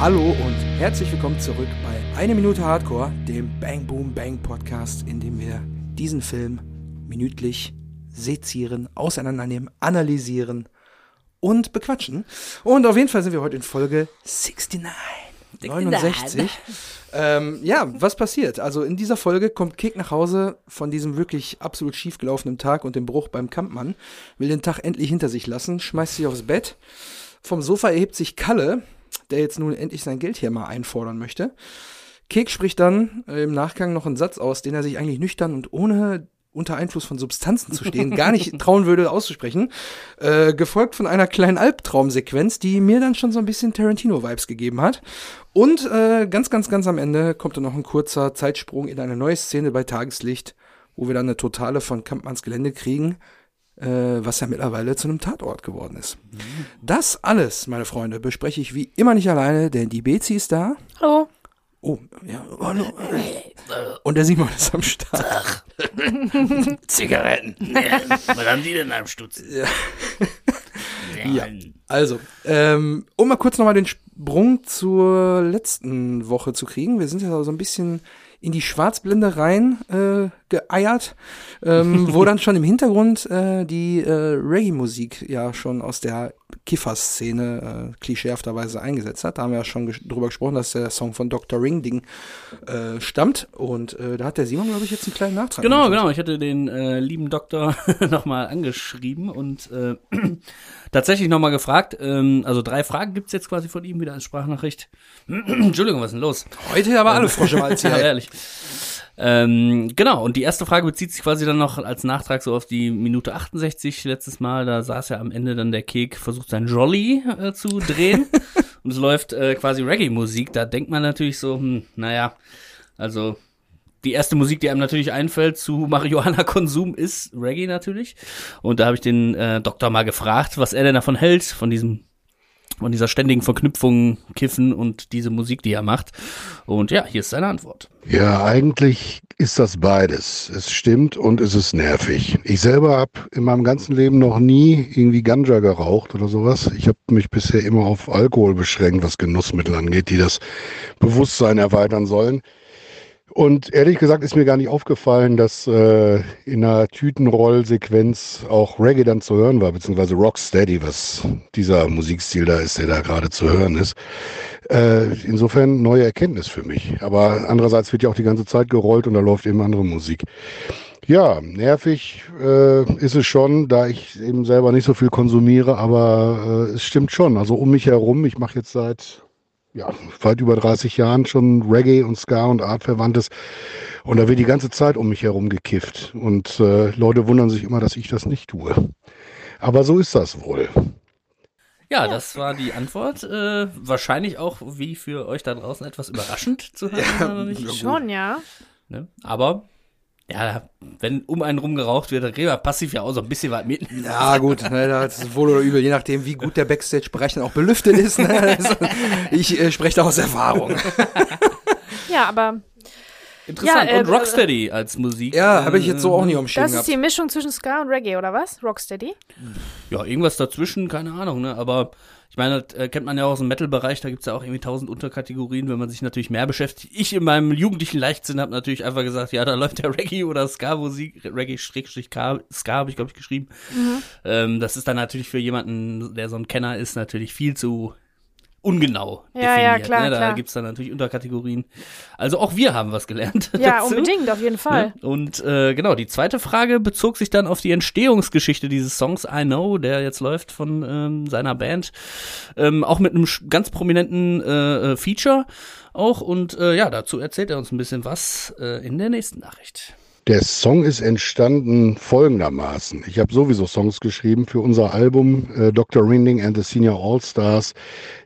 Hallo und herzlich willkommen zurück bei Eine Minute Hardcore, dem Bang Boom Bang Podcast, in dem wir diesen Film minütlich sezieren, auseinandernehmen, analysieren und bequatschen. Und auf jeden Fall sind wir heute in Folge 69. 69. Ähm, ja, was passiert? Also in dieser Folge kommt Kek nach Hause von diesem wirklich absolut schiefgelaufenen Tag und dem Bruch beim Kampfmann, will den Tag endlich hinter sich lassen, schmeißt sich aufs Bett. Vom Sofa erhebt sich Kalle, der jetzt nun endlich sein Geld hier mal einfordern möchte. Kek spricht dann äh, im Nachgang noch einen Satz aus, den er sich eigentlich nüchtern und ohne unter Einfluss von Substanzen zu stehen, gar nicht trauen würde auszusprechen, äh, gefolgt von einer kleinen Albtraumsequenz, die mir dann schon so ein bisschen Tarantino-Vibes gegeben hat. Und äh, ganz, ganz, ganz am Ende kommt dann noch ein kurzer Zeitsprung in eine neue Szene bei Tageslicht, wo wir dann eine Totale von Kampmanns Gelände kriegen, was ja mittlerweile zu einem Tatort geworden ist. Das alles, meine Freunde, bespreche ich wie immer nicht alleine, denn die Bezi ist da. Hallo. Oh, ja, hallo. Und der Simon ist am Start. Zigaretten. Was haben die denn am Stutz? Ja. Ja. Also, ähm, um mal kurz nochmal den Sprung zur letzten Woche zu kriegen. Wir sind ja so ein bisschen in die Schwarzblende rein äh, geeiert, ähm, wo dann schon im Hintergrund äh, die äh, Reggae-Musik ja schon aus der Kiffer-Szene äh, klischeehafterweise eingesetzt hat. Da haben wir ja schon ges drüber gesprochen, dass der Song von Dr. Ringding äh, stammt. Und äh, da hat der Simon, glaube ich, jetzt einen kleinen Nachtrag. Genau, gemacht. genau. Ich hatte den äh, lieben Doktor nochmal angeschrieben und äh, tatsächlich nochmal gefragt. Ähm, also drei Fragen gibt's jetzt quasi von ihm wieder als Sprachnachricht. Entschuldigung, was ist denn los? Heute aber alle Frosche mal Ja, ehrlich. Ähm, genau, und die erste Frage bezieht sich quasi dann noch als Nachtrag so auf die Minute 68 letztes Mal. Da saß ja am Ende dann der Kek, versucht sein Jolly äh, zu drehen. und es läuft äh, quasi Reggae-Musik. Da denkt man natürlich so, hm, naja, also die erste Musik, die einem natürlich einfällt zu Marihuana-Konsum, ist Reggae natürlich. Und da habe ich den äh, Doktor mal gefragt, was er denn davon hält, von diesem von dieser ständigen Verknüpfung Kiffen und diese Musik, die er macht. Und ja, hier ist seine Antwort. Ja, eigentlich ist das beides. Es stimmt und es ist nervig. Ich selber habe in meinem ganzen Leben noch nie irgendwie Ganja geraucht oder sowas. Ich habe mich bisher immer auf Alkohol beschränkt, was Genussmittel angeht, die das Bewusstsein erweitern sollen. Und ehrlich gesagt ist mir gar nicht aufgefallen, dass äh, in einer Tütenroll-Sequenz auch Reggae dann zu hören war, beziehungsweise Rocksteady, was dieser Musikstil da ist, der da gerade zu hören ist. Äh, insofern neue Erkenntnis für mich. Aber andererseits wird ja auch die ganze Zeit gerollt und da läuft eben andere Musik. Ja, nervig äh, ist es schon, da ich eben selber nicht so viel konsumiere, aber äh, es stimmt schon. Also um mich herum, ich mache jetzt seit ja, weit über 30 Jahren schon Reggae und Ska und Artverwandtes. Und da wird die ganze Zeit um mich herum gekifft. Und äh, Leute wundern sich immer, dass ich das nicht tue. Aber so ist das wohl. Ja, das war die Antwort. Äh, wahrscheinlich auch, wie für euch da draußen, etwas überraschend zu hören. nicht? Schon, ja. Ne? Aber, ja, wenn um einen rum geraucht wird, dann kriegt man passiv ja auch so ein bisschen was mit. Ja, gut, ne, das ist wohl oder übel, je nachdem, wie gut der Backstage-Bereich dann auch belüftet ist. Ne? Also, ich äh, spreche da aus Erfahrung. Ja, aber Interessant. Ja, äh, und Rocksteady als Musik. Ja, habe ich jetzt so auch nicht Schirm das ist gehabt. die Mischung zwischen Ska und Reggae, oder was? Rocksteady? Ja, irgendwas dazwischen, keine Ahnung, ne? Aber ich meine, das äh, kennt man ja auch aus dem Metal-Bereich, da gibt's ja auch irgendwie tausend Unterkategorien, wenn man sich natürlich mehr beschäftigt. Ich in meinem jugendlichen Leichtsinn habe natürlich einfach gesagt, ja, da läuft der Reggae oder Ska-Musik, Reggae-Ska, Ska habe ich, glaube ich, geschrieben. Ähm, das ist dann natürlich für jemanden, der so ein Kenner ist, natürlich viel zu ungenau Ja, definiert. ja, klar, ne? Da klar. gibt's dann natürlich Unterkategorien. Also auch wir haben was gelernt. Ja, dazu. unbedingt, auf jeden Fall. Ne? Und äh, genau, die zweite Frage bezog sich dann auf die Entstehungsgeschichte dieses Songs I Know, der jetzt läuft von ähm, seiner Band. Ähm, auch mit einem ganz prominenten äh, äh, Feature auch. Und äh, ja, dazu erzählt er uns ein bisschen was äh, in der nächsten Nachricht. Der Song ist entstanden folgendermaßen. Ich habe sowieso Songs geschrieben für unser Album äh, Dr. Rinding and the Senior All-Stars,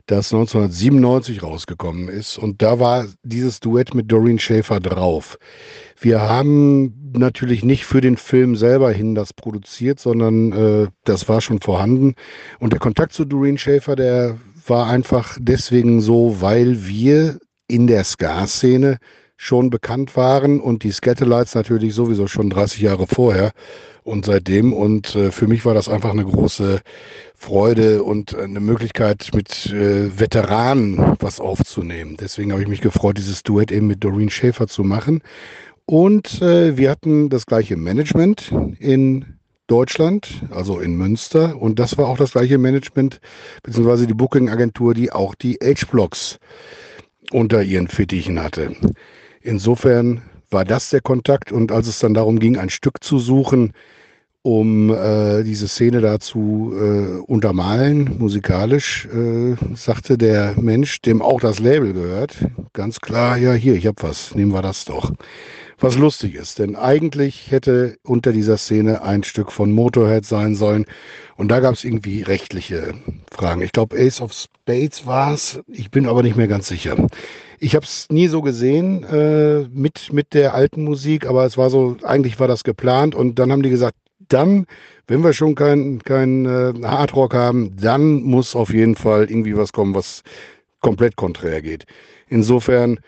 das 1997 rausgekommen ist. Und da war dieses Duett mit Doreen Schaefer drauf. Wir haben natürlich nicht für den Film selber hin das produziert, sondern äh, das war schon vorhanden. Und der Kontakt zu Doreen Schaefer, der war einfach deswegen so, weil wir in der Ska-Szene schon bekannt waren und die Scatterlights natürlich sowieso schon 30 Jahre vorher und seitdem. Und äh, für mich war das einfach eine große Freude und eine Möglichkeit, mit äh, Veteranen was aufzunehmen. Deswegen habe ich mich gefreut, dieses Duett eben mit Doreen Schäfer zu machen. Und äh, wir hatten das gleiche Management in Deutschland, also in Münster. Und das war auch das gleiche Management, beziehungsweise die Booking-Agentur, die auch die H-Blocks unter ihren Fittichen hatte. Insofern war das der Kontakt. Und als es dann darum ging, ein Stück zu suchen, um äh, diese Szene da zu äh, untermalen, musikalisch, äh, sagte der Mensch, dem auch das Label gehört, ganz klar, ja hier, ich hab was, nehmen wir das doch. Was lustig ist, denn eigentlich hätte unter dieser Szene ein Stück von Motorhead sein sollen. Und da gab es irgendwie rechtliche Fragen. Ich glaube, Ace of Spades war es. Ich bin aber nicht mehr ganz sicher. Ich habe es nie so gesehen äh, mit, mit der alten Musik, aber es war so, eigentlich war das geplant. Und dann haben die gesagt, dann, wenn wir schon kein, kein äh, Hardrock haben, dann muss auf jeden Fall irgendwie was kommen, was komplett konträr geht. Insofern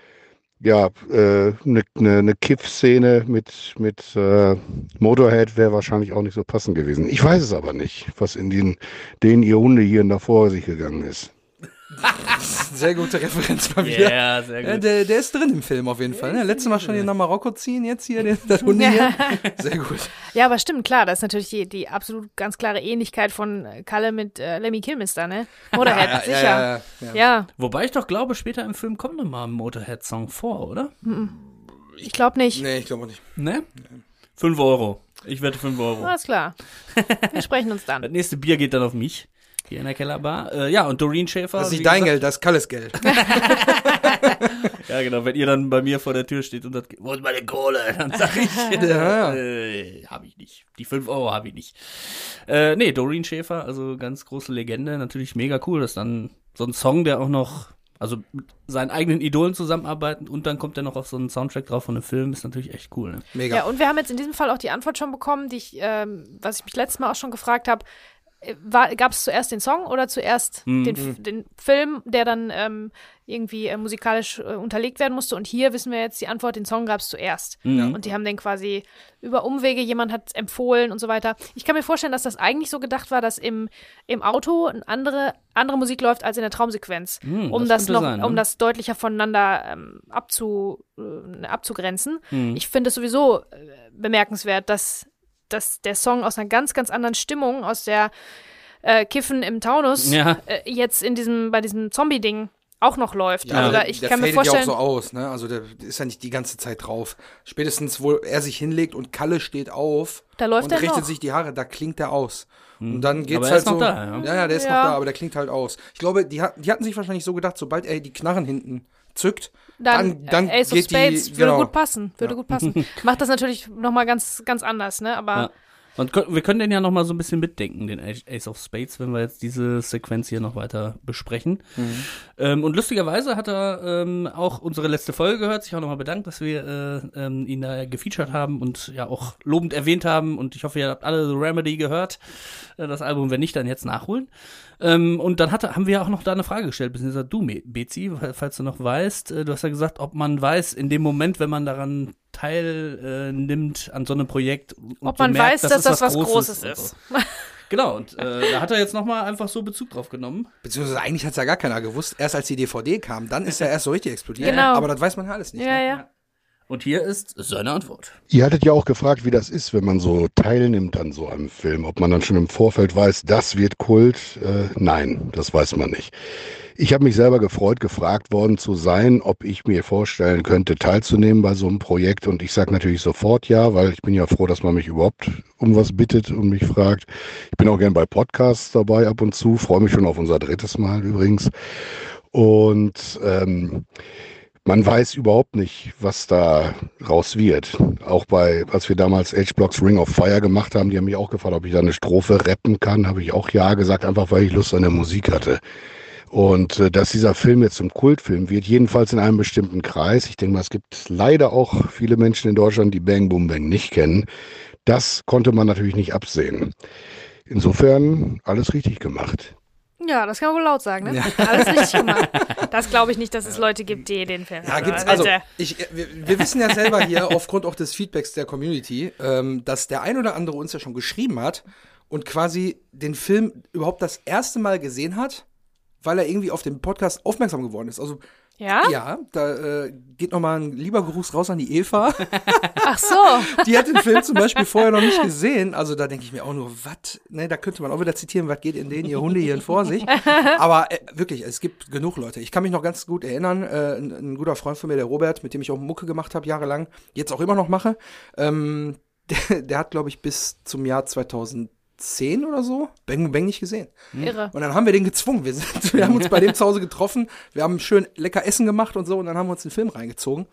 ja, eine äh, ne, ne, ne Kiff-Szene mit, mit äh, Motorhead wäre wahrscheinlich auch nicht so passend gewesen. Ich weiß es aber nicht, was in den, den ihr Hunde hier davor sich gegangen ist. Sehr gute Referenz mal wieder. Ja, sehr gut. Ja, der, der ist drin im Film auf jeden Fall. Ne? Letztes Mal schon hier nach Marokko ziehen, jetzt hier den, das Hunde hier. Sehr gut. Ja, aber stimmt, klar, das ist natürlich die, die absolut ganz klare Ähnlichkeit von Kalle mit äh, Lemmy Kilmister, ne? Motorhead, Ja, sicher. ja, Ja, ja, ja. Wobei ich doch glaube, später im Film kommt noch mal ein Motorhead-Song vor, oder? ich glaube nicht. Nee, ich glaube nicht. Ne? Fünf Euro. Ich wette fünf Euro. Alles klar. Wir sprechen uns Das dann. nächste Bier geht dann auf mich. Hier in der Kellerbar. Äh, ja, und Doreen Schäfer. Das ist nicht dein gesagt- Geld, das ist Kalles Geld. Ja, genau. Wenn ihr dann bei mir vor der Tür steht und sagt, wo ist meine Kohle? Dann sag ich, Ja, ja. äh, hab ich nicht. Die fünf Euro habe ich nicht. Äh, nee, Doreen Schäfer, also ganz große Legende. Natürlich mega cool, dass dann so ein Song, der auch noch, also mit seinen eigenen Idolen zusammenarbeiten und dann kommt er noch auf so einen Soundtrack drauf von einem Film, ist natürlich echt cool. Ne? Mega. Ja, und wir haben jetzt in diesem Fall auch die Antwort schon bekommen, die ich, ähm, was ich mich letztes Mal auch schon gefragt habe. Gab es zuerst den Song oder zuerst Mhm. den, F- den Film, der dann ähm, irgendwie äh, musikalisch äh, unterlegt werden musste? Und hier wissen wir jetzt die Antwort, den Song gab es zuerst. Mhm. Und die haben den quasi über Umwege, jemand hat empfohlen und so weiter. Ich kann mir vorstellen, dass das eigentlich so gedacht war, dass im, im Auto eine andere, andere Musik läuft als in der Traumsequenz. Hm, um das das, noch, sein, ne? um das deutlicher voneinander ähm, abzu, äh, abzugrenzen. Hm. Ich finde es sowieso äh, bemerkenswert, dass, dass der Song aus einer ganz, ganz anderen Stimmung, aus der äh, Kiffen im Taunus, Ja. äh, jetzt in diesem, bei diesem Zombie-Ding auch noch läuft. Ja, also der, da, ich der kann mir fadet ja auch vorstellen, so aus, ne? Also der ist ja nicht die ganze Zeit drauf. Spätestens, wo er sich hinlegt und Kalle steht auf Da läuft und er richtet noch. sich die Haare, da klingt er aus. Und dann geht's Aber er halt ist noch so. da, ja. ja, ja, der ist Ja. noch da, aber der klingt halt aus. Ich glaube, die, die hatten sich wahrscheinlich so gedacht, sobald er die Knarren hinten zückt, dann, dann, dann äh, Ace of geht Spades die, würde genau. gut passen, würde Ja. gut passen. Macht das natürlich nochmal ganz, ganz anders, ne? Aber Ja. Und wir können den ja noch mal so ein bisschen mitdenken, den Ace of Spades, wenn wir jetzt diese Sequenz hier noch weiter besprechen. Ähm, und lustigerweise hat er ähm, auch unsere letzte Folge gehört, sich auch nochmal bedankt, dass wir äh, ähm, ihn da gefeatured haben und ja auch lobend erwähnt haben. Und ich hoffe, ihr habt alle The Remedy gehört. Äh, das Album, wenn nicht, dann jetzt nachholen. Ähm, und dann hat, haben wir auch noch da eine Frage gestellt, beziehungsweise du, Bezi, falls du noch weißt. Äh, du hast ja gesagt, ob man weiß, in dem Moment, wenn man daran teilnimmt, äh, nimmt an so einem Projekt, und ob so man merkt, weiß, dass das was Großes Großes ist. So. Genau, und äh, da hat er jetzt nochmal einfach so Bezug drauf genommen. Beziehungsweise eigentlich hat's ja gar keiner gewusst. Erst als die DVD kam, dann ist er erst so richtig explodiert. Genau. Aber das weiß man ja alles nicht. Ja, ne? ja. Und hier ist seine Antwort. Ihr hattet ja auch gefragt, wie das ist, wenn man so teilnimmt an so einem Film. Ob man dann schon im Vorfeld weiß, das wird Kult. Äh, nein, das weiß man nicht. Ich habe mich selber gefreut, gefragt worden zu sein, ob ich mir vorstellen könnte, teilzunehmen bei so einem Projekt. Und ich sage natürlich sofort ja, weil ich bin ja froh, dass man mich überhaupt um was bittet und mich fragt. Ich bin auch gern bei Podcasts dabei ab und zu, freue mich schon auf unser drittes Mal übrigens. Und ähm, man weiß überhaupt nicht, was da raus wird. Auch bei, als wir damals H-Blocks Ring of Fire gemacht haben, die haben mich auch gefragt, ob ich da eine Strophe rappen kann, habe ich auch ja gesagt, einfach weil ich Lust an der Musik hatte. Und äh, dass dieser Film jetzt zum Kultfilm wird, jedenfalls in einem bestimmten Kreis. Ich denke mal, es gibt leider auch viele Menschen in Deutschland, die Bang Boom Bang nicht kennen. Das konnte man natürlich nicht absehen. Insofern alles richtig gemacht. Ja, das kann man wohl laut sagen, ne? Alles richtig gemacht. Das glaube ich nicht, dass es Leute gibt, die den Film Ja, gibt's, also, ich, wir, wir wissen ja selber hier, aufgrund auch des Feedbacks der Community, ähm, dass der ein oder andere uns ja schon geschrieben hat und quasi den Film überhaupt das erste Mal gesehen hat, weil er irgendwie auf den Podcast aufmerksam geworden ist. Also, Ja? ja, da äh, geht nochmal ein lieber Gruß raus an die Eva. Ach so. Die hat den Film zum Beispiel vorher noch nicht gesehen. Also da denke ich mir auch nur, was? Ne, da könnte man auch wieder zitieren, was geht in denen, ihr Hunde hier vor sich. Aber äh, wirklich, es gibt genug Leute. Ich kann mich noch ganz gut erinnern, äh, ein, ein guter Freund von mir, der Robert, mit dem ich auch Mucke gemacht habe, jahrelang, jetzt auch immer noch mache, ähm, der, der hat, glaube ich, bis zum Jahr 2010 oder so Bang Bang nicht gesehen. Irre. Und dann haben wir den gezwungen. Wir, sind, wir haben uns bei dem zu Hause getroffen, wir haben schön lecker Essen gemacht und so und dann haben wir uns den Film reingezogen.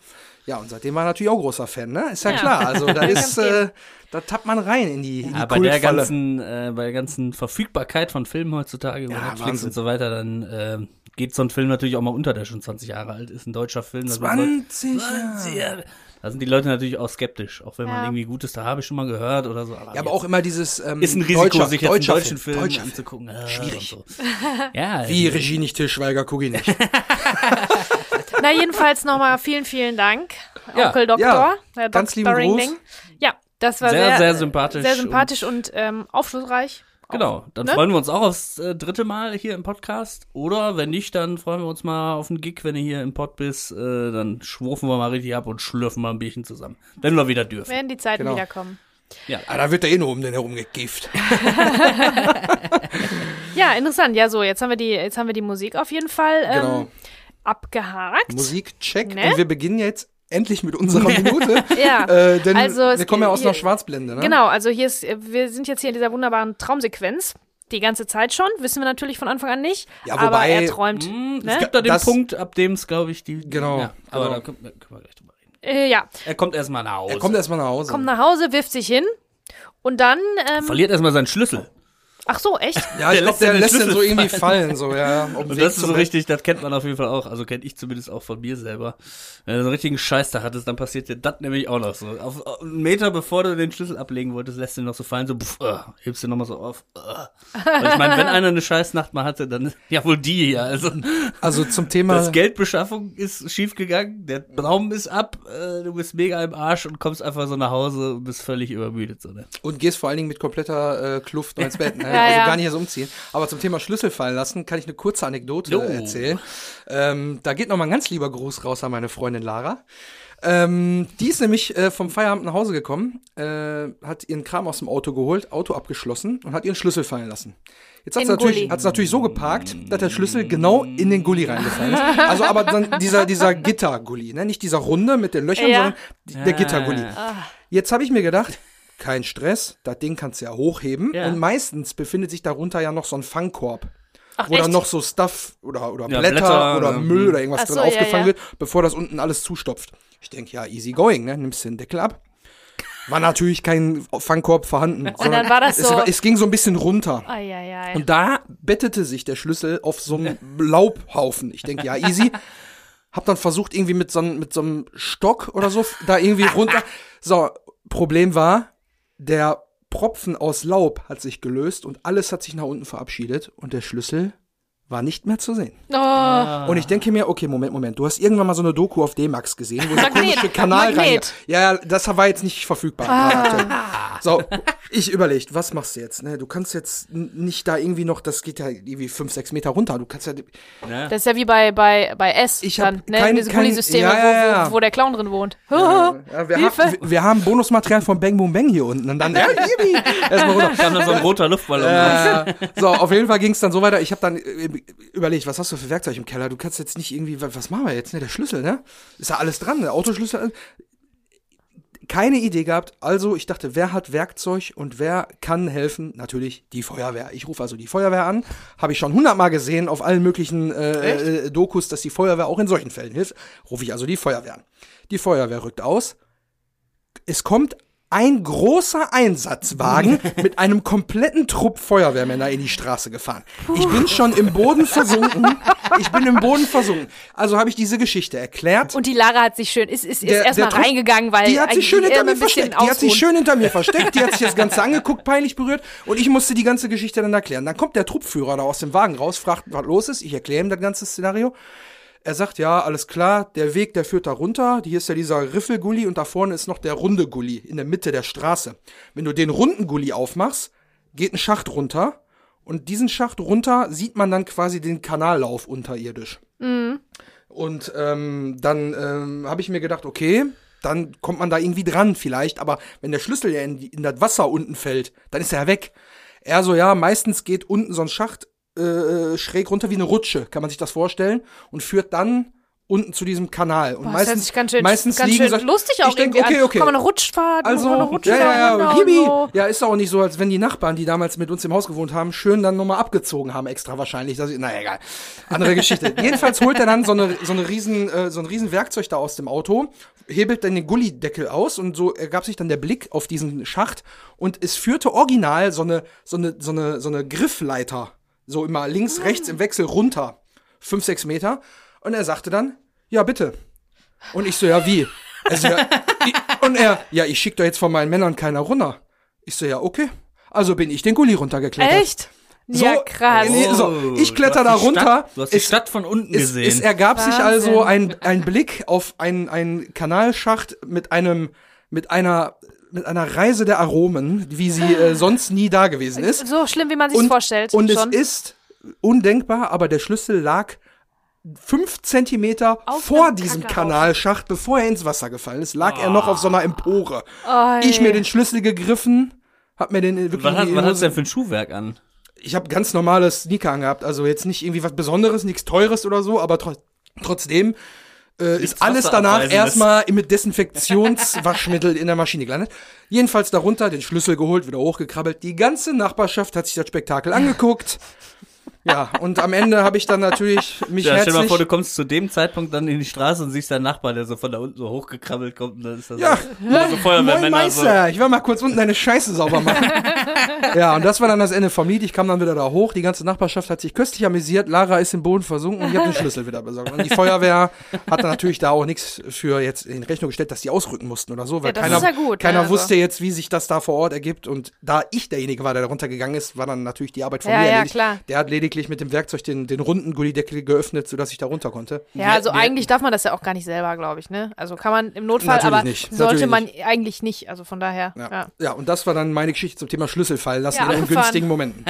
Ja, und seitdem war er natürlich auch großer Fan, ne? Ist ja, Ja. klar. Also da ist, äh, da tappt man rein in die, in die Ja, bei der ganzen, äh, bei der ganzen Verfügbarkeit von Filmen heutzutage über Ja, Netflix Wahnsinn. und so weiter, dann äh, geht so ein Film natürlich auch mal unter, der schon 20 Jahre alt ist, ein deutscher Film. da sind Leute- 20 20 Jahre. Da sind die Leute natürlich auch skeptisch, auch wenn man Ja. irgendwie Gutes, da habe ich schon mal gehört oder so. Ja, aber auch immer dieses ähm, ist ein Risiko, deutscher, sich jetzt einen deutscher deutschen Film, deutscher anzugucken. Äh, Schwierig. und So. Ja, Wie Regie nicht Til Schweiger, guck ich nicht. Na, jedenfalls nochmal vielen, vielen Dank, Ja, Onkel Doktor. ja, Herr ganz lieben Dr. Gruß. Ringling. Ja, das war Sehr, sehr, sehr sympathisch Sehr sympathisch und, ähm, aufschlussreich. Genau, dann ne? freuen wir uns auch aufs äh, dritte Mal hier im Podcast. Oder wenn nicht, dann freuen wir uns mal auf einen Gig, wenn ihr hier im Pod bist. Äh, dann schwurfen wir mal richtig ab und schlürfen mal ein Bierchen zusammen. Wenn wir wieder dürfen. Werden die Zeiten Genau. wiederkommen. ah, da wird er eh nur um den herum gegift. Ja, interessant. Ja, so, jetzt haben wir die, jetzt haben wir die Musik auf jeden Fall ähm, Genau. abgehakt. Musik, check. Ne? Und wir beginnen jetzt endlich mit unserer Minute. Ja. Äh, denn Also, wir kommen ja aus hier- einer Schwarzblende, ne? Genau, also hier ist, wir sind jetzt hier in dieser wunderbaren Traumsequenz. Die ganze Zeit schon, wissen wir natürlich von Anfang an nicht. Ja, aber wobei- er träumt. Hm, Ne? Es gibt da den Das- Punkt, ab dem es, glaube ich, die. Genau, Ja, aber genau. da können, wir- können wir gleich drüber reden. Äh, ja, Er kommt erstmal nach Hause. Er kommt erstmal nach Hause. kommt nach Hause, wirft sich hin und dann. Ähm, Verliert erstmal seinen Schlüssel. Ach so, echt? ja, Der ich glaube, lässt der den lässt den Schlüssel so irgendwie fallen. So, ja, dem Und das ist so richtig, das kennt man auf jeden Fall auch. Also kennt ich zumindest auch von mir selber. Wenn du so einen richtigen Scheißtag hattest, dann passiert dir das nämlich auch noch so. Auf, auf einen Meter bevor du den Schlüssel ablegen wolltest, lässt du ihn noch so fallen, so pff, uh, hebst du nochmal so auf. Uh. Und ich meine, wenn einer eine Scheißnacht mal hatte, dann ja wohl die hier. Also Also zum Thema. das Geldbeschaffung ist schief gegangen, der Baum ist ab, äh, du bist mega im Arsch und kommst einfach so nach Hause und bist völlig übermüdet. So, ne? Und gehst vor allen Dingen mit kompletter äh, Kluft noch ins Bett. Ne? Ja, also ja. gar nicht erst umziehen. Aber zum Thema Schlüssel fallen lassen, kann ich eine kurze Anekdote äh, erzählen. Ähm, da geht noch mal ein ganz lieber Gruß raus an meine Freundin Lara. Ähm, die ist nämlich äh, vom Feierabend nach Hause gekommen, äh, hat ihren Kram aus dem Auto geholt, Auto abgeschlossen und hat ihren Schlüssel fallen lassen. Jetzt hat sie natürlich, natürlich so geparkt, dass der Schlüssel genau in den Gully reingefallen ist. Also aber dann dieser, dieser Gittergully, ne? Nicht dieser runde mit den Löchern, Ja. sondern der Gittergully. Ah. Jetzt habe ich mir gedacht, kein Stress, das Ding kannst du ja hochheben. Ja. Und meistens befindet sich darunter ja noch so ein Fangkorb. Ach, Wo dann noch so Stuff oder, oder Ja, Blätter, Blätter oder Müll oder irgendwas Ach so, drin ja, aufgefangen ja. wird, bevor das unten alles zustopft. Ich denke, ja, easy going, ne? Nimmst den Deckel ab. War natürlich kein Fangkorb vorhanden. Und dann war das es, so- es ging so ein bisschen runter. Eieiei. Und da bettete sich der Schlüssel auf so einem Laubhaufen. Ich denke, ja, easy. Hab dann versucht, irgendwie mit so, einem- mit so einem Stock oder so da irgendwie runter. So, Problem war, der Propfen aus Laub hat sich gelöst und alles hat sich nach unten verabschiedet und der Schlüssel war nicht mehr zu sehen. Oh, Und ich denke mir, okay, Moment, Moment, du hast irgendwann mal so eine Doku auf D-Max gesehen, wo so Magnet, komische Kanal rein. Ja, das war jetzt nicht verfügbar. aktuell. So, ich überlegt, was machst du jetzt? Ne? Du kannst jetzt nicht da irgendwie noch, das geht ja irgendwie fünf, sechs Meter runter. Du kannst ja, das ist ja wie bei, bei, bei S. Ich dann, ne? kein- Diese kein- Gully-Systeme, ja, ja, ja. Wo, wo, der Clown drin wohnt. ja, wir, Hilfe. haben, wir haben Bonusmaterial von Bang Boom Bang hier unten. Und dann, ja, erstmal runter. Kam da so ein roter Luftballon. Äh, so, auf jeden Fall ging es dann so weiter. Ich habe dann äh, überlegt, was hast du für Werkzeug im Keller? Du kannst jetzt nicht irgendwie, wa- was machen wir jetzt? Ne, der Schlüssel, ne? Ist da alles dran, der Autoschlüssel. Keine Idee gehabt. Also, ich dachte, wer hat Werkzeug und wer kann helfen? Natürlich die Feuerwehr. Ich rufe also die Feuerwehr an. Habe ich schon hundertmal gesehen auf allen möglichen äh, äh, Dokus, dass die Feuerwehr auch in solchen Fällen hilft. Rufe ich also die Feuerwehr an. Die Feuerwehr rückt aus. Es kommt ein großer Einsatzwagen mit einem kompletten Trupp Feuerwehrmänner in die Straße gefahren. Ich bin schon im Boden versunken. Ich bin im Boden versunken. Also habe ich diese Geschichte erklärt. Und die Lara hat sich schön, ist, ist, erstmal reingegangen, weil die hat sich schön hinter mir versteckt. Die hat sich schön hinter mir versteckt. Die hat sich das Ganze angeguckt, peinlich berührt. Und ich musste die ganze Geschichte dann erklären. Dann kommt der Truppführer da aus dem Wagen raus, fragt, was los ist. Ich erkläre ihm das ganze Szenario. Er sagt, ja, alles klar, der Weg, der führt da runter. Hier ist ja dieser Riffelgully und da vorne ist noch der runde Gully in der Mitte der Straße. Wenn du den runden Gully aufmachst, geht ein Schacht runter. Und diesen Schacht runter sieht man dann quasi den Kanallauf unterirdisch. Und ähm, dann ähm, habe ich mir gedacht, okay, dann kommt man da irgendwie dran vielleicht, aber wenn der Schlüssel ja in, in das Wasser unten fällt, dann ist er weg. Er so, ja, meistens geht unten so ein Schacht äh, schräg runter wie eine Rutsche, kann man sich das vorstellen, und führt dann unten zu diesem Kanal. Und Boah, meistens, ganz schön, meistens ganz liegen schön lustig auch ich denk, irgendwie okay, okay. Komm, eine Rutschfahrt, Also, eine Rutsche ja, ja, ja, Yippie. so. ja, ist auch nicht so, als wenn die Nachbarn, die damals mit uns im Haus gewohnt haben, schön dann nochmal abgezogen haben, extra wahrscheinlich. Das, naja, egal. Andere Geschichte. Jedenfalls holt er dann so eine, so eine riesen, äh, so ein riesen Werkzeug da aus dem Auto, hebelt dann den Gullideckel aus und so ergab sich dann der Blick auf diesen Schacht und es führte original so eine, so eine, so eine, so eine Griffleiter, so immer links, rechts im Wechsel runter, fünf, sechs Meter. Und er sagte dann, ja, bitte. Und ich so, ja, wie? Also, ja, ich, und er, ja, ich schick doch jetzt von meinen Männern keiner runter. Ich so, ja, okay. Also bin ich den Gully runtergeklettert. Echt? ja, krass. Nee, so, Oh, ich kletter da runter. Stadt, du hast die Es- Stadt von unten Es, gesehen. es ergab sich Wahnsinn. also ein, ein Blick auf einen, einen Kanalschacht mit einem, mit einer, mit einerIse der Aromen, wie sie äh, sonst nie da gewesen ist. So schlimm, wie man sich vorstellt. und schon. es ist undenkbar, aber der Schlüssel lag fünf Zentimeter Auf vor diesem Kacke Kanalschacht, bevor er ins Wasser gefallen ist, lag er noch auf so einer Empore. Oi. Ich mir den Schlüssel gegriffen, hab mir den wirklich was, hat, was du denn für ein Schuhwerk an? ich habe ganz normales Sneaker angehabt, also jetzt nicht irgendwie was Besonderes, nichts Teures oder so, aber tro trotzdem äh, ist alles danach erstmal mit Desinfektionswaschmittel in der Maschine gelandet. Jedenfalls darunter den Schlüssel geholt, wieder hochgekrabbelt. Die ganze Nachbarschaft hat sich das Spektakel angeguckt. Ja, und am Ende habe ich dann natürlich mich Ja, stell dir mal herzlich vor, du kommst zu dem Zeitpunkt dann in die Straße und siehst deinen Nachbar, der so von da unten so hochgekrabbelt kommt und dann ist das Ja. so, so Moin Feuerwehrmänner so. Meister, ich will mal kurz unten deine Scheiße sauber machen. ja, und das war dann das Ende vom Lied. Ich kam dann wieder da hoch. Die ganze Nachbarschaft hat sich köstlich amüsiert. Lara ist im Boden versunken und ich habe den Schlüssel wieder besorgt. Und die Feuerwehr hat dann natürlich da auch nichts für jetzt in Rechnung gestellt, dass die ausrücken mussten oder so, weil Ja, das keiner, ist ja gut, ne, keiner also. wusste jetzt, wie sich das da vor Ort ergibt. Und da ich derjenige war, der da runtergegangen ist, war dann natürlich die Arbeit von Ja, mir ja, erledigt. klar. Der hat lediglich mit dem Werkzeug den, den runden Gullideckel geöffnet, sodass ich da runter konnte. Ja, also wir- eigentlich darf man das ja auch gar nicht selber, glaube ich, ne? Also kann man im Notfall, Natürlich aber nicht, sollte natürlich man eigentlich nicht. Also von daher, ja. Ja. ja, und das war dann meine Geschichte zum Thema Schlüssel fallen lassen Ja, in günstigen Momenten.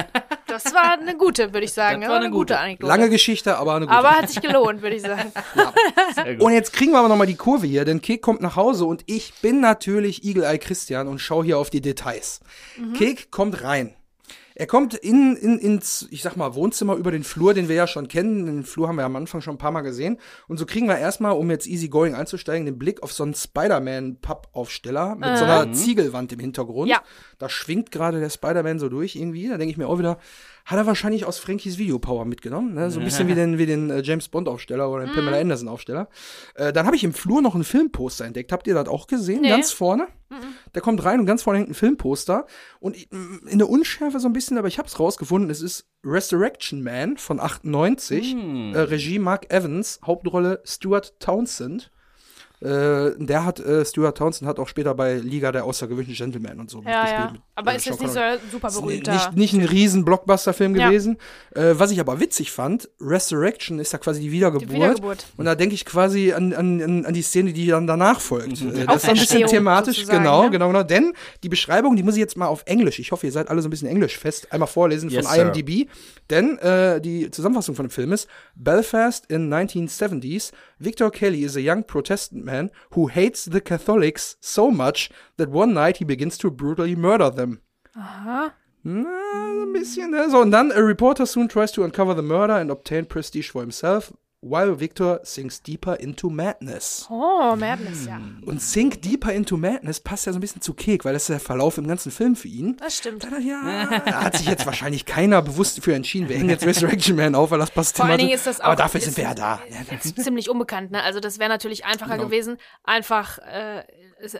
Das war eine gute, würde ich sagen. Das ja, war eine eine gute gute. Anekdote. Lange Geschichte, aber eine gute. aber hat sich gelohnt, würde ich sagen. Sehr gut. Und jetzt kriegen wir aber nochmal die Kurve hier, denn Kek kommt nach Hause und ich bin natürlich Eagle Eye Christian und schaue hier auf die Details. Kek kommt rein. Er kommt in, in, ins, ich sag mal, Wohnzimmer über den Flur, den wir ja schon kennen. Den Flur haben wir am Anfang schon ein paar Mal gesehen. Und so kriegen wir erstmal, um jetzt easy going einzusteigen, den Blick auf so einen Spider-Man-Pappaufsteller mit so einer Ziegelwand im Hintergrund. Ja. Da schwingt gerade der Spider-Man so durch irgendwie. Da denke ich mir auch wieder, hat er wahrscheinlich aus Frankies Videopower mitgenommen. Ne? So ein bisschen wie den, wie den äh, James Bond-Aufsteller oder den Mhm. Pamela Anderson-Aufsteller. Äh, dann habe ich im Flur noch ein Filmposter entdeckt. Habt ihr das auch gesehen? Nee. Ganz vorne? Der kommt rein und ganz vorne hängt ein Filmposter. Und in der Unschärfe so ein bisschen, aber ich habe es rausgefunden. Es ist Resurrection Man von 98. Äh, Regie Mark Evans, Hauptrolle Stuart Townsend. Äh, der hat, äh, Stuart Townsend hat auch später bei Liga der außergewöhnlichen Gentlemen und so Ja, mitgespielt. ja. mit, Aber äh, ist jetzt nicht so super Ist berühmter. Nicht, nicht ein riesen Blockbuster-Film Ja. gewesen. Äh, was ich aber witzig fand, Resurrection ist ja quasi die Wiedergeburt. Die Wiedergeburt. Und da denke ich quasi an, an, an, an die Szene, die dann danach folgt. Äh, Das ist ein bisschen thematisch, genau, ne? genau, genau. Denn die Beschreibung, die muss ich jetzt mal auf Englisch, ich hoffe, ihr seid alle so ein bisschen Englisch fest, einmal vorlesen Yes, von sir. IMDb. Denn äh, die Zusammenfassung von dem Film ist, Belfast in 1970s, Victor Kelly is a young Protestant man who hates the Catholics so much that one night he begins to brutally murder them. Aha. Na, ein bisschen? So, und dann, a reporter soon tries to uncover the murder and obtain prestige for himself. While Victor sinks deeper into madness. Oh, Madness, ja. Und Sink Deeper into Madness passt ja so ein bisschen zu Kek, weil das ist der Verlauf im ganzen Film für ihn. Das stimmt. Da, ja, da hat sich jetzt wahrscheinlich keiner bewusst für entschieden. Wir hängen jetzt Resurrection Man auf, weil das passt Vor allen. Dingen ist das auch. Aber dafür ist, sind wir ja da. ist ziemlich unbekannt, ne? Also das wäre natürlich einfacher Genau. gewesen, einfach äh,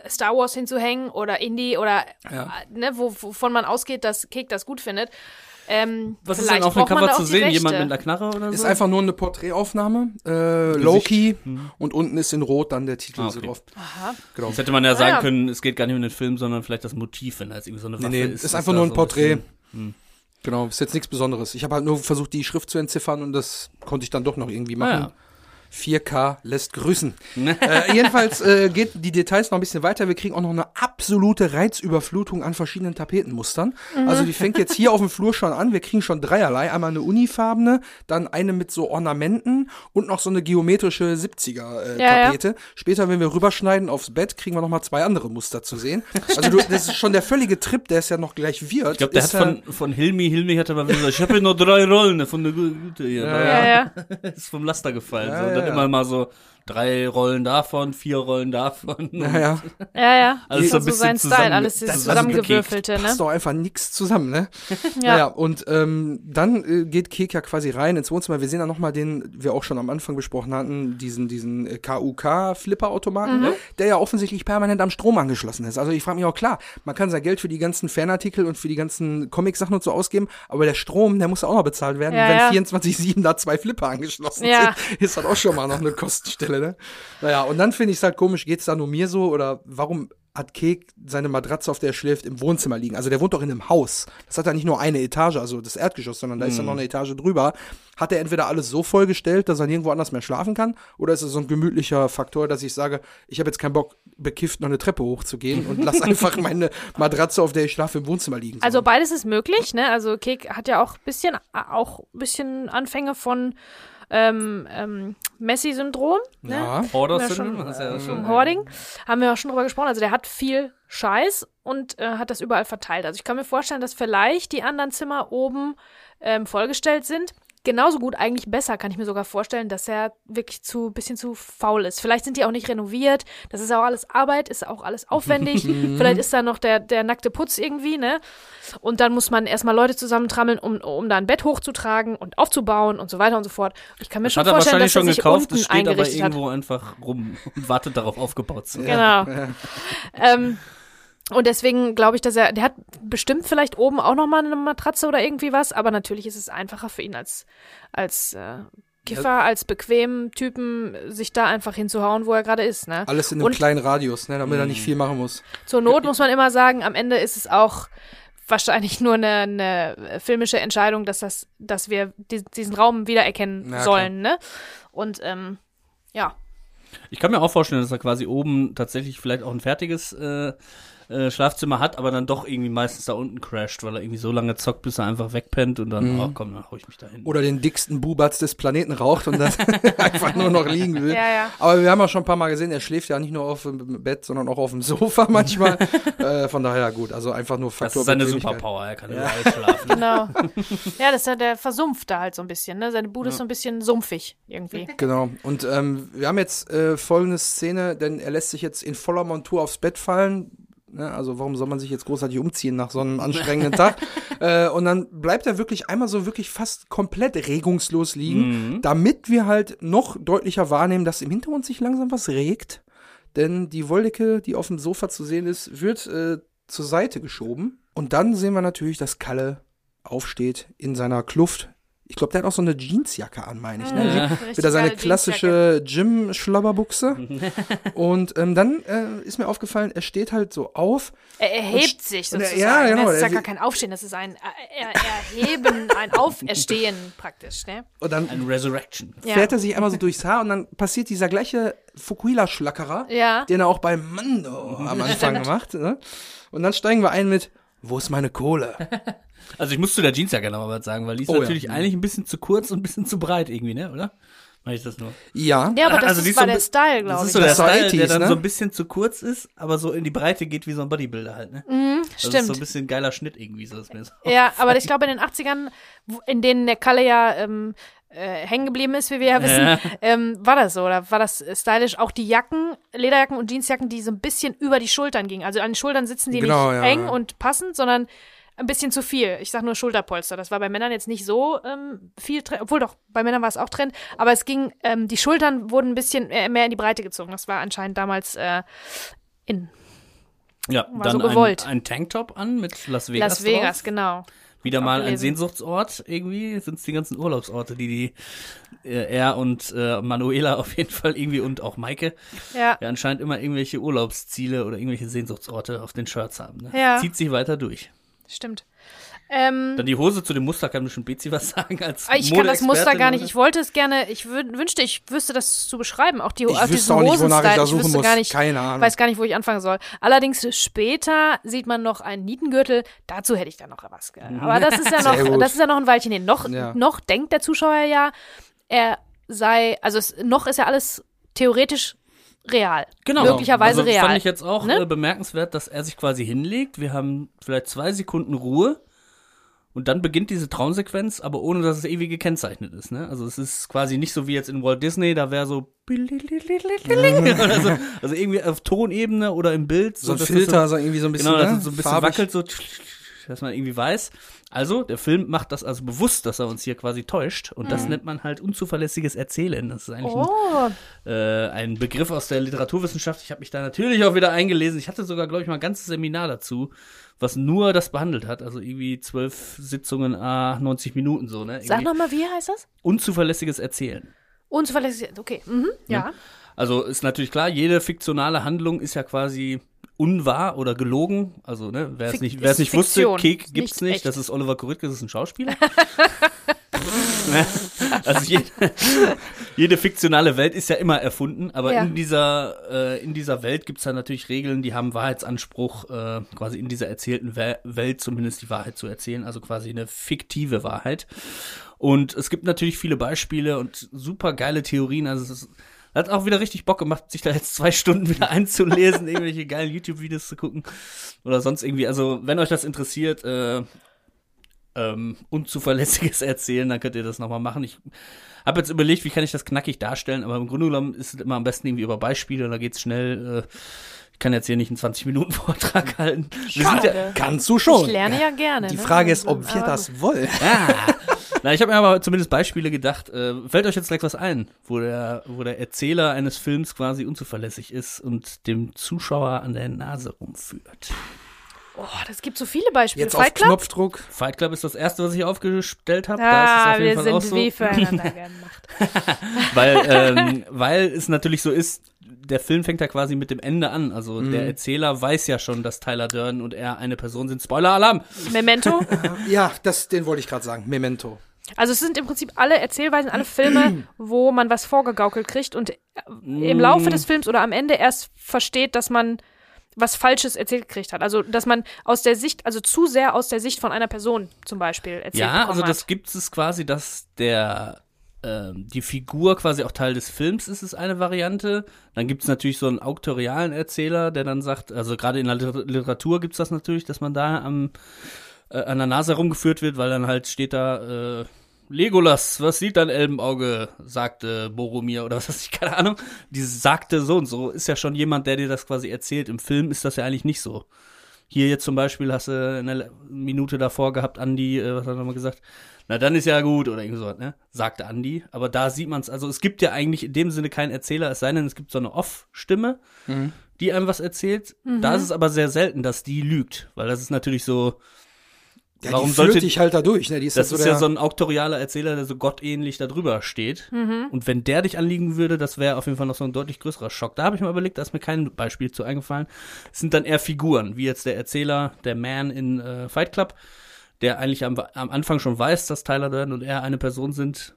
Star Wars hinzuhängen oder Indie oder Ja. äh, ne, wo, wovon man ausgeht, dass Kek das gut findet. Ähm, Was ist denn auf man Cover zu sehen? Jemand mit einer Knarre oder so? Ist einfach nur eine Porträtaufnahme. Äh, Loki und unten ist in Rot dann der Titel Ah, so okay. drauf. Aha. Genau. Das hätte man ja sagen ja. können, es geht gar nicht um den Film, sondern vielleicht das Motiv, wenn da jetzt irgendwie so eine Waffe Nee, nee, ist. ist einfach nur ein so Porträt. bisschen- Genau, ist jetzt nichts Besonderes. Ich habe halt nur versucht, die Schrift zu entziffern und das konnte ich dann doch noch irgendwie machen. Ah, ja. 4K lässt grüßen. äh, jedenfalls äh, geht die Details noch ein bisschen weiter. Wir kriegen auch noch eine absolute Reizüberflutung an verschiedenen Tapetenmustern. Also die fängt jetzt hier auf dem Flur schon an. Wir kriegen schon dreierlei. Einmal eine unifarbene, dann eine mit so Ornamenten und noch so eine geometrische 70er äh, Ja, ja. Tapete. Später, wenn wir rüberschneiden aufs Bett, kriegen wir noch mal zwei andere Muster zu sehen. Also du, das ist schon der völlige Trip, der es ja noch gleich wird. Ich glaube, der ist, hat von, von Hilmi, Hilmi hat aber gesagt, ich habe hier noch drei Rollen von der Güte hier. Ja, Ja, ja. ist vom Laster gefallen. Ja, so. Ja. immer mal so drei Rollen davon, vier Rollen davon. ja, ja. Ja, ja. Alles ist so ein bisschen sein Style, zusammen- alles das das- zusammengewürfelte, ne? passt doch einfach nichts zusammen, ne? Ja. Naja, und ähm, dann äh, geht Kek ja quasi rein ins Wohnzimmer. Wir sehen dann nochmal den, wir auch schon am Anfang besprochen hatten, diesen, diesen äh, KUK-Flipper-Automaten, Mhm. der ja offensichtlich permanent am Strom angeschlossen ist. Also ich frage mich auch, klar, man kann sein Geld für die ganzen Fanartikel und für die ganzen Comic-Sachen und so ausgeben, aber der Strom, der muss ja auch noch bezahlt werden. Ja, Wenn ja. 24-7 da zwei Flipper angeschlossen Ja. sind, ist das auch schon mal noch eine Kostenstelle, ne? Naja, und dann finde ich es halt komisch, geht's da nur mir so oder warum hat Kek seine Matratze, auf der er schläft, im Wohnzimmer liegen? Also der wohnt doch in einem Haus. Das hat ja nicht nur eine Etage, also das Erdgeschoss, sondern da ist ja noch eine Etage drüber. Hat er entweder alles so vollgestellt, dass er nirgendwo anders mehr schlafen kann, oder ist es so ein gemütlicher Faktor, dass ich sage, ich habe jetzt keinen Bock, bekifft noch eine Treppe hochzugehen und lass einfach meine Matratze, auf der ich schlafe, im Wohnzimmer liegen. Also beides ist möglich, ne? Also Kek hat ja auch bisschen, auch bisschen Anfänge von ähm, ähm, Messi-Syndrom, ne? ja. Order Ja. Vom Hoarding. Haben wir auch schon drüber gesprochen. Also der hat viel Scheiß und äh, hat das überall verteilt. Also ich kann mir vorstellen, dass vielleicht die anderen Zimmer oben ähm, vollgestellt sind. Genauso gut, eigentlich besser, kann ich mir sogar vorstellen, dass er wirklich zu bisschen zu faul ist. Vielleicht sind die auch nicht renoviert. Das ist auch alles Arbeit, ist auch alles aufwendig. Vielleicht ist da noch der, der nackte Putz irgendwie, ne? Und dann muss man erstmal Leute zusammentrammeln, um, um da ein Bett hochzutragen und aufzubauen und so weiter und so fort. Ich kann mir Das schon hat er vorstellen, wahrscheinlich dass er schon sich gekauft, unten es steht aber eingerichtet hat. irgendwo einfach rum und wartet darauf aufgebaut zu werden. Genau. Ähm, und deswegen glaube ich, dass er, der hat bestimmt vielleicht oben auch noch mal eine Matratze oder irgendwie was, aber natürlich ist es einfacher für ihn als, als äh, Kiffer, als bequem Typen, sich da einfach hinzuhauen, wo er gerade ist. Ne? Alles in einem Und- kleinen Radius, ne, damit er nicht viel machen muss. Zur Not muss man immer sagen, am Ende ist es auch wahrscheinlich nur eine, eine filmische Entscheidung, dass das, dass wir di diesen Raum wiedererkennen Na, sollen, ne? Und ähm, ja. Ich kann mir auch vorstellen, dass er quasi oben tatsächlich vielleicht auch ein fertiges äh, äh, Schlafzimmer hat, aber dann doch irgendwie meistens da unten crasht, weil er irgendwie so lange zockt, bis er einfach wegpennt und dann, ach komm, dann hau ich mich da hin. Oder den dicksten Bubatz des Planeten raucht und dann einfach nur noch liegen will. Ja, ja. Aber wir haben ja schon ein paar Mal gesehen, er schläft ja nicht nur auf dem Bett, sondern auch auf dem Sofa manchmal. äh, von daher gut, also einfach nur Das Faktor ist seine. Superpower, er kann überall schlafen. Genau. ja, das ist ja der versumpft da halt so ein bisschen, ne? Seine Bude ist so ein bisschen sumpfig irgendwie. Genau. Und ähm, wir haben jetzt äh, folgende Szene, denn er lässt sich jetzt in voller Montur aufs Bett fallen. Ne? Also warum soll man sich jetzt großartig umziehen nach so einem anstrengenden Tag? Äh, und dann bleibt er wirklich einmal so wirklich fast komplett regungslos liegen, damit wir halt noch deutlicher wahrnehmen, dass im Hintergrund sich langsam was regt. Denn die Wolldecke, die auf dem Sofa zu sehen ist, wird äh, zur Seite geschoben. Und dann sehen wir natürlich, dass Kalle aufsteht in seiner Kluft. Ich glaube, der hat auch so eine Jeansjacke an, meine ich. Ne? Ja. Richtig Wieder seine klassische Gym-Schlabberbuchse. und ähm, dann äh, ist mir aufgefallen, er steht halt so auf. Er erhebt sich er- sozusagen. ja, ne? genau, Das ist ja er- gar kein Aufstehen, das ist ein äh, er, Erheben, ein Auferstehen praktisch, ne? Und dann Ein Resurrection. Ja. fährt er sich einmal so durchs Haar und dann passiert dieser gleiche Fukuhila-Schlackerer, Ja. den er auch bei Mando am Anfang gemacht. Ne? Und dann steigen wir ein mit, wo ist meine Kohle? Also ich muss zu der Jeansjacke noch mal was sagen, weil die ist Oh ja. natürlich eigentlich ein bisschen zu kurz und ein bisschen zu breit irgendwie, ne, oder? Mach ich das nur? Ja, Ja, aber das Also ist, ist war so der Style, Das glaube ist ich. so der Das war Style, der 80s, dann ne? so ein bisschen zu kurz ist, aber so in die Breite geht wie so ein Bodybuilder halt, ne? Das ist so Stimmt. ein bisschen geiler Schnitt irgendwie, so ist mir so. Ja, aber ich glaube, in den 80ern, wo- in denen der Kalle ja ähm, äh, hängen geblieben ist, wie wir ja wissen, Ja. ähm, war das so oder war das äh, stylisch? Auch die Jacken, Lederjacken und Jeansjacken, die so ein bisschen über die Schultern gingen. Also an den Schultern sitzen die Genau, nicht ja, eng ja. und passend, sondern ein bisschen zu viel. Ich sag nur Schulterpolster. Das war bei Männern jetzt nicht so ähm, viel, obwohl doch, bei Männern war es auch Trend, aber es ging, ähm, die Schultern wurden ein bisschen mehr in die Breite gezogen. Das war anscheinend damals äh, in Ja, War dann so gewollt. ein, ein Tanktop an mit Las Vegas. Las Vegas, drauf. genau. Wieder mal ein. Sehnsuchtsort irgendwie. Sind es die ganzen Urlaubsorte, die die äh, er und äh, Manuela auf jeden Fall irgendwie und auch Maike Ja. ja anscheinend immer irgendwelche Urlaubsziele oder irgendwelche Sehnsuchtsorte auf den Shirts haben. Ne? Ja. Zieht sich weiter durch. Stimmt. Ähm, Dann die Hose zu dem Muster kann bestimmt Betsy was sagen als ich kann das Muster gar nicht. Ich wollte es gerne, ich wün- wünschte, ich wüsste das zu beschreiben. Auch die, Ich auch wüsste diesen auch nicht, wonach ich da suchen wüsste muss. Gar nicht, Keine Ahnung. weiß gar nicht, wo ich anfangen soll. Allerdings später sieht man noch einen Nietengürtel. Dazu hätte ich dann noch was. ge- Aber das ist ja noch, das ist ja noch ein Weilchen hin. Noch, Ja. noch denkt der Zuschauer ja, er sei, also es, noch ist ja alles theoretisch real. Genau. Möglicherweise also, real. Fand ich jetzt auch Ne? äh, bemerkenswert, dass er sich quasi hinlegt. Wir haben vielleicht zwei Sekunden Ruhe. Und dann beginnt diese Traumsequenz, aber ohne dass es ewig gekennzeichnet ist. Ne? Also es ist quasi nicht so wie jetzt in Walt Disney, da wäre so so, also irgendwie auf Tonebene oder im Bild. so ein dass das Filter, so irgendwie so ein bisschen, Genau, ne? so ein bisschen farbig. wackelt, so, dass man irgendwie weiß. Also, der Film macht das also bewusst, dass er uns hier quasi täuscht. Und das nennt man halt unzuverlässiges Erzählen. Das ist eigentlich ein Oh, äh, ein Begriff aus der Literaturwissenschaft. Ich habe mich da natürlich auch wieder eingelesen. Ich hatte sogar, glaube ich, mal ein ganzes Seminar dazu, was nur das behandelt hat. Also irgendwie zwölf Sitzungen, ah, 90 Minuten so, ne? sag nochmal, wie heißt das? Unzuverlässiges Erzählen. Unzuverlässig. Okay, mhm, ja. Also ist natürlich klar, jede fiktionale Handlung ist ja quasi unwahr oder gelogen. Also, ne, wer es nicht, wer es ist nicht wusste, Kek gibt's nicht nicht. echt. Das ist Oliver Koritke, das ist ein Schauspieler. Also jede, jede fiktionale Welt ist ja immer erfunden, aber Ja. in dieser äh, in dieser Welt gibt's dann natürlich Regeln, die haben Wahrheitsanspruch, äh, quasi in dieser erzählten We Welt zumindest die Wahrheit zu erzählen, also quasi eine fiktive Wahrheit. Und es gibt natürlich viele Beispiele und super geile Theorien. Also es ist, hat auch wieder richtig Bock gemacht, sich da jetzt zwei Stunden wieder einzulesen, irgendwelche geilen YouTube-Videos zu gucken oder sonst irgendwie. Also wenn euch das interessiert, äh, ähm, unzuverlässiges Erzählen, dann könnt ihr das nochmal machen. Ich habe jetzt überlegt, wie kann ich das knackig darstellen, aber im Grunde genommen ist es immer am besten irgendwie über Beispiele, da geht's schnell. Äh, ich kann jetzt hier nicht einen 20-Minuten-Vortrag halten. Ja. Kannst du schon. Ich lerne ja gerne. Die ne? Frage ist, ob wir Aber das wollen. Ah. Na, ich habe mir aber zumindest Beispiele gedacht. Äh, fällt euch jetzt gleich was ein, wo der, wo der Erzähler eines Films quasi unzuverlässig ist und dem Zuschauer an der Nase rumführt? Oh, das gibt so viele Beispiele. Jetzt auf Fight Club? Knopfdruck. Fight Club ist das erste, was ich aufgestellt habe. da Ah, ist es auf jeden wir Fall sind auch so. wie füreinander gemacht. weil, ähm, weil es natürlich so ist, der Film fängt ja quasi mit dem Ende an. Also Mhm. der Erzähler weiß ja schon, dass Tyler Durden und er eine Person sind. Spoiler-Alarm! Memento. Ja, das, den wollte ich gerade sagen. Memento. Also es sind im Prinzip alle Erzählweisen, alle Filme, wo man was vorgegaukelt kriegt und äh, im Laufe des Films oder am Ende erst versteht, dass man was Falsches erzählt gekriegt hat. Also dass man aus der Sicht, also zu sehr aus der Sicht von einer Person zum Beispiel erzählt Ja, also hat. das gibt es quasi, dass der ähm, die Figur quasi auch Teil des Films ist, ist eine Variante. Dann gibt es natürlich so einen auktorialen Erzähler, der dann sagt, also gerade in der Liter- Literatur gibt es das natürlich, dass man da am, äh, an der Nase herumgeführt wird, weil dann halt steht da, äh, Legolas, was sieht dein Elbenauge? sagte Boromir oder was weiß ich, keine Ahnung. Dieses sagte so und so ist ja schon jemand, der dir das quasi erzählt. Im Film ist das ja eigentlich nicht so. Hier jetzt zum Beispiel hast du eine Minute davor gehabt, Andi, äh, was hat er nochmal gesagt? Na, dann ist ja gut, oder irgendwie so, ne? Sagte Andi. Aber da sieht man es, also es gibt ja eigentlich in dem Sinne keinen Erzähler, es sei denn, es gibt so eine Off-Stimme, die einem was erzählt. Da ist es aber sehr selten, dass die lügt, weil das ist natürlich so, Ja, Warum die führt sollte- dich halt da durch. Ne? Die ist das halt ist so ja der, so ein auktorialer Erzähler, der so gottähnlich da drüber steht. Und wenn der dich anliegen würde, das wäre auf jeden Fall noch so ein deutlich größerer Schock. Da habe ich mal überlegt, da ist mir kein Beispiel zu eingefallen. Es sind dann eher Figuren, wie jetzt der Erzähler, der Man in äh, Fight Club, der eigentlich am, am Anfang schon weiß, dass Tyler Durden und er eine Person sind,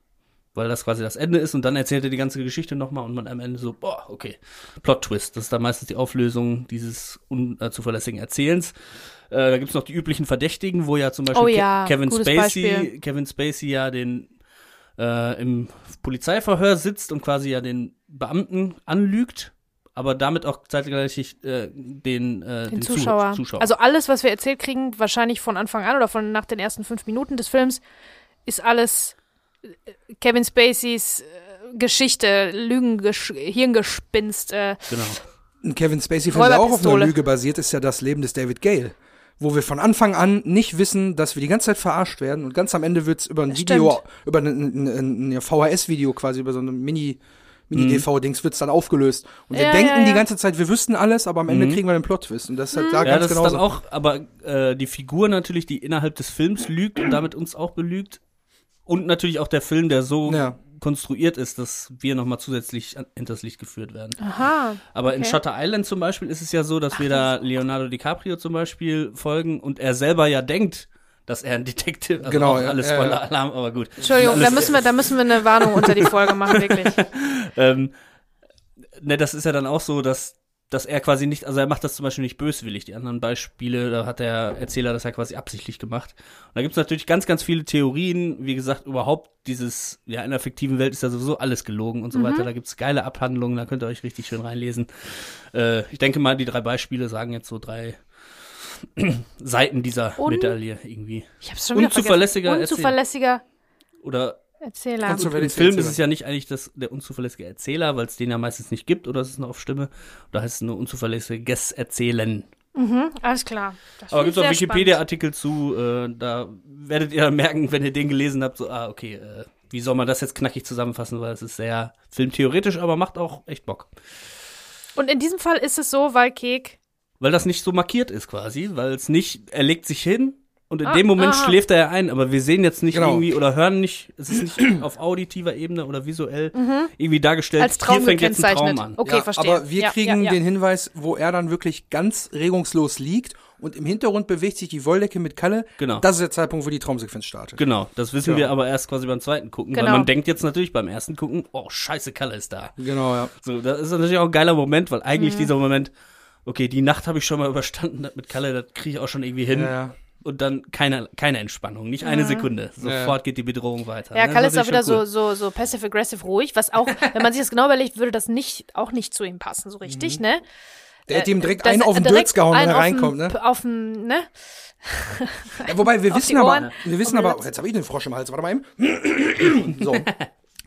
weil das quasi das Ende ist und dann erzählt er die ganze Geschichte nochmal und man am Ende so, boah, okay, Plot-Twist. Das ist dann meistens die Auflösung dieses unzuverlässigen Erzählens. Äh, da gibt's noch die üblichen Verdächtigen, wo ja zum Beispiel Oh Ke- ja, Kevin gutes Spacey, Beispiel. Kevin Spacey ja den äh, im Polizeiverhör sitzt und quasi ja den Beamten anlügt, aber damit auch zeitgleich äh, den, äh, den Zu- Zuschauer. Zuschauer. Also alles, was wir erzählt kriegen, wahrscheinlich von Anfang an oder von nach den ersten fünf Minuten des Films, ist alles Kevin Spaceys äh, Geschichte, Lügengesch Hirngespinst. Äh, Genau. Ein Kevin Spacey-Film, der auch auf einer Lüge basiert, ist ja das Leben des David Gale. Wo wir von Anfang an nicht wissen, dass wir die ganze Zeit verarscht werden und ganz am Ende wird's über ein Das Video, stimmt. über ein, ein, ein VHS-Video quasi, über so eine Mini, Mini-DV-Dings wird's dann aufgelöst. Und wir Ja, denken ja, die ja. ganze Zeit, wir wüssten alles, aber am Ende Mhm. kriegen wir den Plot-Twist. Und das ist halt da Ja, ganz das genau ist dann auch, aber äh, die Figur natürlich, die innerhalb des Films lügt und damit uns auch belügt. Und natürlich auch der Film, der so Ja. Konstruiert ist, dass wir nochmal zusätzlich an- hinters Licht geführt werden. aha. Aber in Okay. Shutter Island zum Beispiel ist es ja so, dass wir da Leonardo DiCaprio zum Beispiel folgen und er selber ja denkt, dass er ein Detective, also Genau, ja, alles ja, ja. Spoiler-Alarm, aber gut. Entschuldigung, Alles- da müssen wir, da müssen wir eine Warnung unter die Folge machen, wirklich. ähm, ne, das ist ja dann auch so, dass, dass er quasi nicht, also er macht das zum Beispiel nicht böswillig. Die anderen Beispiele, da hat der Erzähler das ja quasi absichtlich gemacht. Und da gibt's natürlich ganz, ganz viele Theorien. Wie gesagt, überhaupt dieses, ja, in der fiktiven Welt ist ja sowieso alles gelogen und so weiter. Da gibt's geile Abhandlungen, da könnt ihr euch richtig schön reinlesen. Äh, ich denke mal, die drei Beispiele sagen jetzt so drei Seiten dieser Und- Medaille irgendwie. Ich hab's schon wieder Unzuverlässiger vergessen. Unzuverlässiger Oder Erzähler. Unzu- Im Film ist Erzähler. es ja nicht eigentlich das, der unzuverlässige Erzähler, weil es den ja meistens nicht gibt, oder ist es nur auf Stimme? Oder heißt es nur unzuverlässiges Erzählen? Mhm, alles klar. Das Aber gibt es auch Wikipedia-Artikel zu, äh, da werdet ihr dann merken, wenn ihr den gelesen habt, so, ah, okay, äh, wie soll man das jetzt knackig zusammenfassen, weil es ist sehr filmtheoretisch, aber macht auch echt Bock. Und in diesem Fall ist es so, weil Kek Weil das nicht so markiert ist quasi, weil es nicht, er legt sich hin und in Ah, dem Moment aha. schläft er ja ein, aber wir sehen jetzt nicht Genau. irgendwie oder hören nicht, es ist nicht auf auditiver Ebene oder visuell irgendwie dargestellt, Mhm. als Traum hier fängt jetzt ein. Traum an. Okay, ja, verstehe. Aber wir Ja, kriegen ja, ja. den Hinweis, wo er dann wirklich ganz regungslos liegt und im Hintergrund bewegt sich die Wolldecke mit Kalle. Genau. Das ist der Zeitpunkt, wo die Traumsequenz startet. Genau, das wissen wir aber erst quasi beim zweiten gucken, Genau. weil man denkt jetzt natürlich beim ersten gucken, oh scheiße, Kalle ist da. Genau, ja. So, das ist natürlich auch ein geiler Moment, weil eigentlich Mhm. dieser Moment, okay, die Nacht habe ich schon mal überstanden, das mit Kalle, das kriege ich auch schon irgendwie hin. Ja, ja. Und dann keine, keine Entspannung, nicht eine Sekunde. Sofort geht die Bedrohung weiter. Ja, ne? Kalle ist auch wieder natürlich so, so, so passive-aggressive ruhig, was auch, wenn man sich das genau überlegt, würde das nicht, auch nicht zu ihm passen, so richtig, ne? Der hätte ihm direkt Das- einen auf den Dürz gehauen, wenn er reinkommt, ne? Auf den, ne? Ja, wobei, wir wissen aber, wir wissen aber, jetzt habe ich den Frosch im Hals, warte mal eben. So.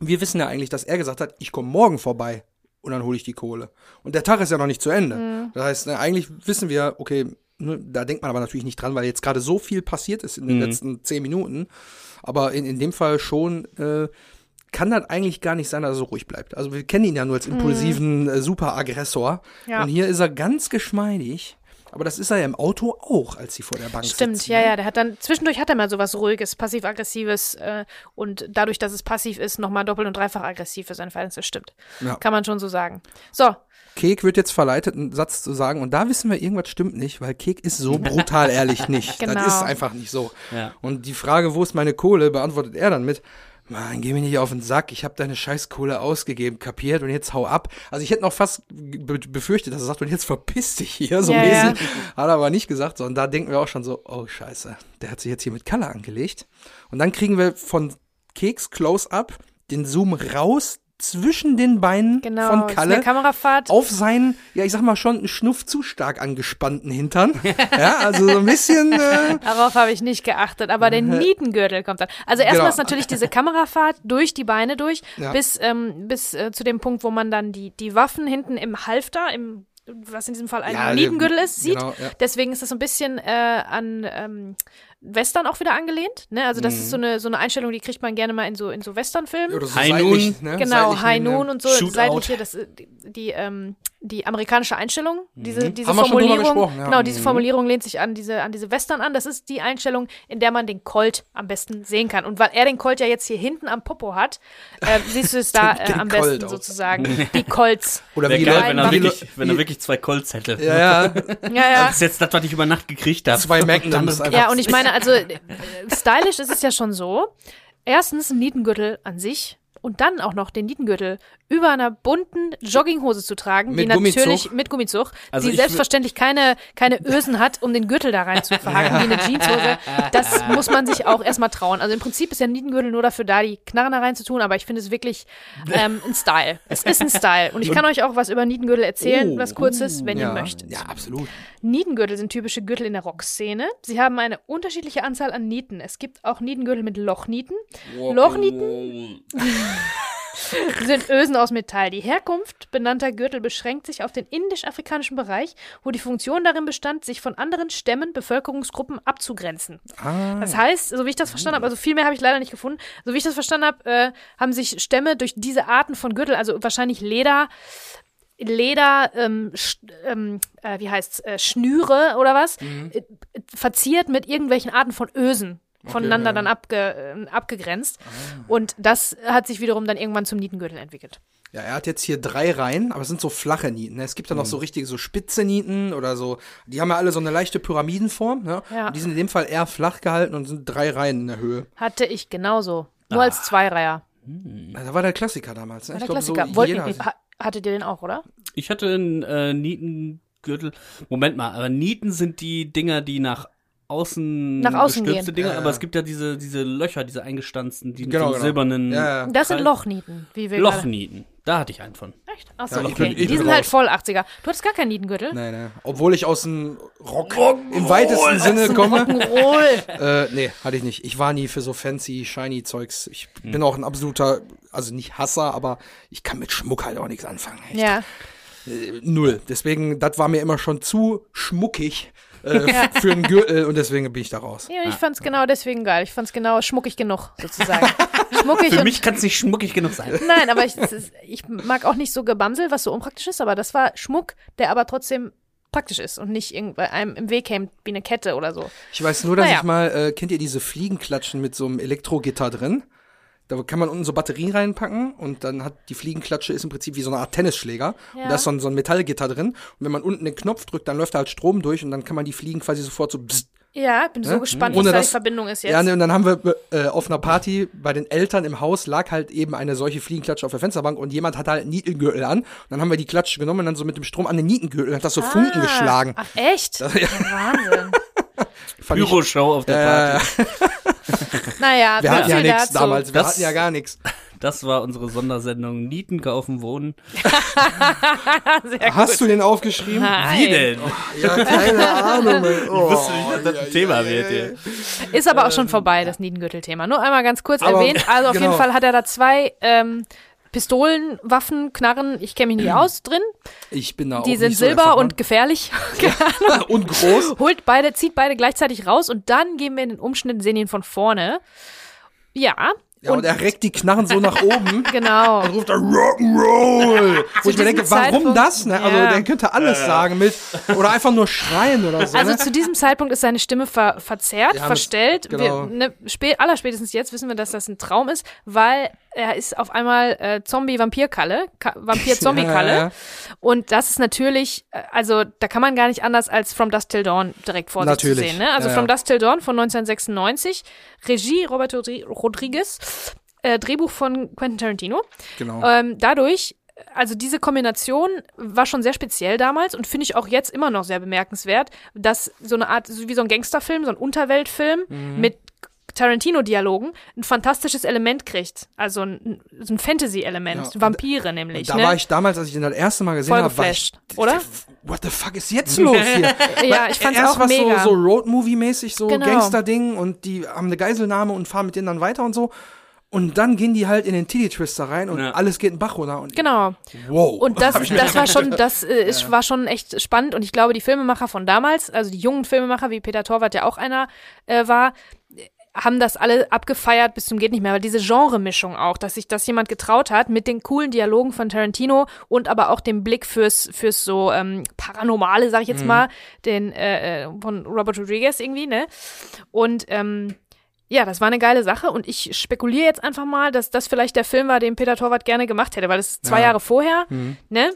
Wir wissen ja eigentlich, dass er gesagt hat, ich komme morgen vorbei und dann hole ich die Kohle. Und der Tag ist ja noch nicht zu Ende. Mhm. Das heißt, ne, eigentlich wissen wir, okay, da denkt man aber natürlich nicht dran, weil jetzt gerade so viel passiert ist in den letzten zehn Minuten. Aber in, in dem Fall schon äh, kann das eigentlich gar nicht sein, dass er so ruhig bleibt. Also wir kennen ihn ja nur als impulsiven äh, Superaggressor. Mhm. Ja. Und hier ist er ganz geschmeidig. Aber das ist er ja im Auto auch, als sie vor der Bank Stimmt, sitzen. ja, ja, der hat dann, zwischendurch hat er mal sowas ruhiges, passiv-aggressives äh, und dadurch, dass es passiv ist, nochmal doppelt und dreifach aggressiv für seine Verhältnisse, stimmt. Ja. Kann man schon so sagen. So, Kek wird jetzt verleitet, einen Satz zu sagen, und da wissen wir, irgendwas stimmt nicht, weil Kek ist so brutal ehrlich nicht. Genau. Das ist einfach nicht so. Ja. Und die Frage, wo ist meine Kohle, beantwortet er dann mit, Mann, geh mir nicht auf den Sack, ich habe deine Scheißkohle ausgegeben, kapiert, und jetzt hau ab. Also ich hätte noch fast be befürchtet, dass er sagt, und jetzt verpiss dich hier, so Ja, mäßig. ja. Hat er aber nicht gesagt, sondern da denken wir auch schon so, oh scheiße, der hat sich jetzt hier mit Kalle angelegt. Und dann kriegen wir von Keks Close-Up den Zoom raus zwischen den Beinen genau. von Kalle auf seinen, ja, ich sag mal schon, einen Schnuff zu stark angespannten Hintern. ja, also so ein bisschen, äh, Darauf habe ich nicht geachtet, aber der Nietengürtel kommt dann. Also erstmal Genau. ist natürlich diese Kamerafahrt durch die Beine durch, Ja. bis, ähm, bis äh, zu dem Punkt, wo man dann die, die Waffen hinten im Halfter, im, was in diesem Fall ein Ja, Nietengürtel ist, sieht. genau, ja. Deswegen ist das so ein bisschen äh, an ähm, Western auch wieder angelehnt. Ne? Also das ist so eine, so eine Einstellung, die kriegt man gerne mal in so, in so Westernfilmen. oder so High Noon. ne? Genau, High Noon der- und so, Shootout. seitliche, das, äh, die, die, ähm, die amerikanische Einstellung, diese, diese Mhm. Haben wir schon drüber Formulierung, gesprochen, ja. genau, diese Mhm. Formulierung lehnt sich an diese, an diese Western an. Das ist die Einstellung, in der man den Colt am besten sehen kann. Und weil er den Colt ja jetzt hier hinten am Popo hat, äh, siehst du es da Den- äh, am Colt besten auch. sozusagen. Die Colts. Oder Wäre wie geil, wenn er wirklich, wenn er wirklich zwei Colts hätte. Ja, ja, Ja, ja. Das ist jetzt das, was ich über Nacht gekriegt habe. zwei Magnums einfach. Ja, und ich meine, also äh, stylisch ist es ja schon so. Erstens, ein Nietengürtel an sich und dann auch noch den Nietengürtel über einer bunten Jogginghose zu tragen, Mit die natürlich Gummizug. mit Gummizug, Also die ich selbstverständlich keine, keine Ösen hat, um den Gürtel da rein zu verhaken, wie eine Jeanshose. Das muss man sich auch erstmal trauen. Also im Prinzip ist der Nietengürtel nur dafür da, die Knarren da rein zu tun, aber ich finde es wirklich ähm, ein Style. Es ist ein Style. Und ich kann euch auch was über Nietengürtel erzählen, Oh, was kurzes, wenn ja, ihr möchtet. Ja, absolut. Nietengürtel sind typische Gürtel in der Rockszene. Sie haben eine unterschiedliche Anzahl an Nieten. Es gibt auch Nietengürtel mit Lochnieten. Lochnieten sind Ösen aus Metall. Die Herkunft benannter Gürtel beschränkt sich auf den indisch-afrikanischen Bereich, wo die Funktion darin bestand, sich von anderen Stämmen, Bevölkerungsgruppen abzugrenzen. Das heißt, so wie ich das verstanden habe, also viel mehr habe ich leider nicht gefunden, so wie ich das verstanden habe, äh, haben sich Stämme durch diese Arten von Gürtel, also wahrscheinlich Leder, Leder, ähm, ähm, äh, wie heißt's, äh, Schnüre oder was, äh, verziert mit irgendwelchen Arten von Ösen voneinander ja. dann abge, äh, abgegrenzt. Und das hat sich wiederum dann irgendwann zum Nietengürtel entwickelt. Ja, er hat jetzt hier drei Reihen, aber es sind so flache Nieten. ne? Es gibt ja noch so richtige, so spitze Nieten oder so. Die haben ja alle so eine leichte Pyramidenform. Ne? Ja. Und die sind in dem Fall eher flach gehalten und sind drei Reihen in der Höhe. Hatte ich genauso. Nur als Zweireiher. Ja, Da war der Klassiker damals. Ne? War der glaub, Klassiker. So Wollten, ha, hattet ihr den auch, oder? Ich hatte einen äh, Nietengürtel. Moment mal, aber Nieten sind die Dinger, die nach außen Nach außen gestülpte gehen. Dinger, Ja, aber es gibt ja diese, diese Löcher, diese eingestanzten, die Genau, so genau. silbernen Ja, ja. Das sind Lochnieten, wie wir gerade- Lochnieten. Da hatte ich einen von. Echt? Achso, Ja, okay. bin- die sind halt voll 80er. Du hattest gar keinen Nietengürtel? Nee, nee. Obwohl ich aus dem Rock im weitesten Sinne komme. Rock'n'Roll. Äh, nee, hatte ich nicht. Ich war nie für so fancy, shiny Zeugs. Ich Hm. bin auch ein absoluter, also nicht Hasser, aber ich kann mit Schmuck halt auch nichts anfangen. Echt. ja. Äh, Null. Deswegen, das war mir immer schon zu schmuckig äh, für einen Gürtel und deswegen bin ich da raus. ja, ich fand's genau deswegen geil. Ich fand's genau schmuckig genug, sozusagen. schmuckig Für mich kann es nicht schmuckig genug sein. Nein, aber ich, ist, ich mag auch nicht so Gebamsel, was so unpraktisch ist, aber das war Schmuck, der aber trotzdem praktisch ist und nicht irgendwie einem im Weg hängt wie eine Kette oder so. Ich weiß nur, dass Naja. ich mal, äh, kennt ihr diese Fliegenklatschen mit so einem Elektrogitter drin? Da kann man unten so Batterien reinpacken und dann hat die Fliegenklatsche ist im Prinzip wie so eine Art Tennisschläger. Ja. Und da ist so ein, so ein Metallgitter drin. Und wenn man unten den Knopf drückt, dann läuft da halt Strom durch und dann kann man die Fliegen quasi sofort so bzzt. Ja, bin so Ne? gespannt, Ohne was da die Verbindung ist jetzt. Ja, ne, und dann haben wir äh, auf einer Party bei den Eltern im Haus lag halt eben eine solche Fliegenklatsche auf der Fensterbank und jemand hat halt einen Nietengürtel an. Und dann haben wir die Klatsche genommen und dann so mit dem Strom an den Nietengürtel hat das so Funken geschlagen. Ach, echt? Ja. Wahnsinn. Pyroshow auf der Äh, Party. Naja, wir hatten ja nichts damals, wir Das- hatten ja gar nichts. Das war unsere Sondersendung Nieten kaufen wohnen. Sehr Hast gut. du den aufgeschrieben? Nein. Wie denn? Ja, keine Ahnung. ey. Ich Oh. wusste nicht, dass das ein Thema wird hier. Ist aber auch schon vorbei, das Nietengürtel-Thema. Nur einmal ganz kurz Aber- erwähnt. Also auf genau. jeden Fall hat er da zwei ähm, Pistolen, Waffen, Knarren, ich kenne mich nicht aus, drin. Ich bin da auch Die sind so silber Fachmann. und gefährlich. und groß. Holt beide, zieht beide gleichzeitig raus und dann gehen wir in den Umschnitt, sehen ihn von vorne. Ja. Ja, und, er reckt die Knarren so nach oben. Genau. Und ruft da Rock'n'Roll. Wo ich mir denke, warum Zeitpunkt- das? Ne? Also Ja. der könnte alles sagen mit oder einfach nur schreien oder so. Also ne? zu diesem Zeitpunkt ist seine Stimme ver verzerrt, Ja, verstellt. genau. Wir, ne, spä allerspätestens jetzt wissen wir, dass das ein Traum ist, weil er ist auf einmal äh, Zombie-Vampir-Kalle, Ka Vampir-Zombie-Kalle. Ja. Und das ist natürlich, äh, also da kann man gar nicht anders als From Dusk Till Dawn direkt vor sich Natürlich. zu sehen. Ne? Also Ja, From ja. Dusk Till Dawn von 1996, Regie Roberto Rodri- Rodriguez, äh, Drehbuch von Quentin Tarantino. Genau. Ähm, dadurch, also diese Kombination war schon sehr speziell damals und finde ich auch jetzt immer noch sehr bemerkenswert, dass so eine Art, wie so ein Gangsterfilm, so ein Unterweltfilm Mhm. mit Tarantino-Dialogen ein fantastisches Element kriegt. Also ein, so ein Fantasy-Element. Ja. Vampire nämlich. da ne? war ich damals, als ich den das erste Mal gesehen habe, war ich, oder? What the fuck ist jetzt los hier? Ja, ich fand's Erst auch was mega. so, so Road-Movie-mäßig, so Genau. Gangster-Ding und die haben eine Geiselnahme und fahren mit denen dann weiter und so. Und dann gehen die halt in den Titty-Twister rein und Ja. alles geht in Bach runter. Und Genau. Wow. Und das, das war schon, das äh, ist, war schon echt spannend. Und ich glaube, die Filmemacher von damals, also die jungen Filmemacher, wie Peter Torwart ja auch einer äh, war, haben das alle abgefeiert bis zum geht nicht mehr, weil diese Genremischung auch, dass sich das jemand getraut hat mit den coolen Dialogen von Tarantino und aber auch dem Blick fürs fürs so ähm, paranormale, sag ich Mhm. jetzt mal, den äh, äh, von Robert Rodriguez irgendwie, ne? Und ähm, ja, das war eine geile Sache und ich spekuliere jetzt einfach mal, dass das vielleicht der Film war, den Peter Torwart gerne gemacht hätte, weil es ist zwei Ja. Jahre vorher, ne?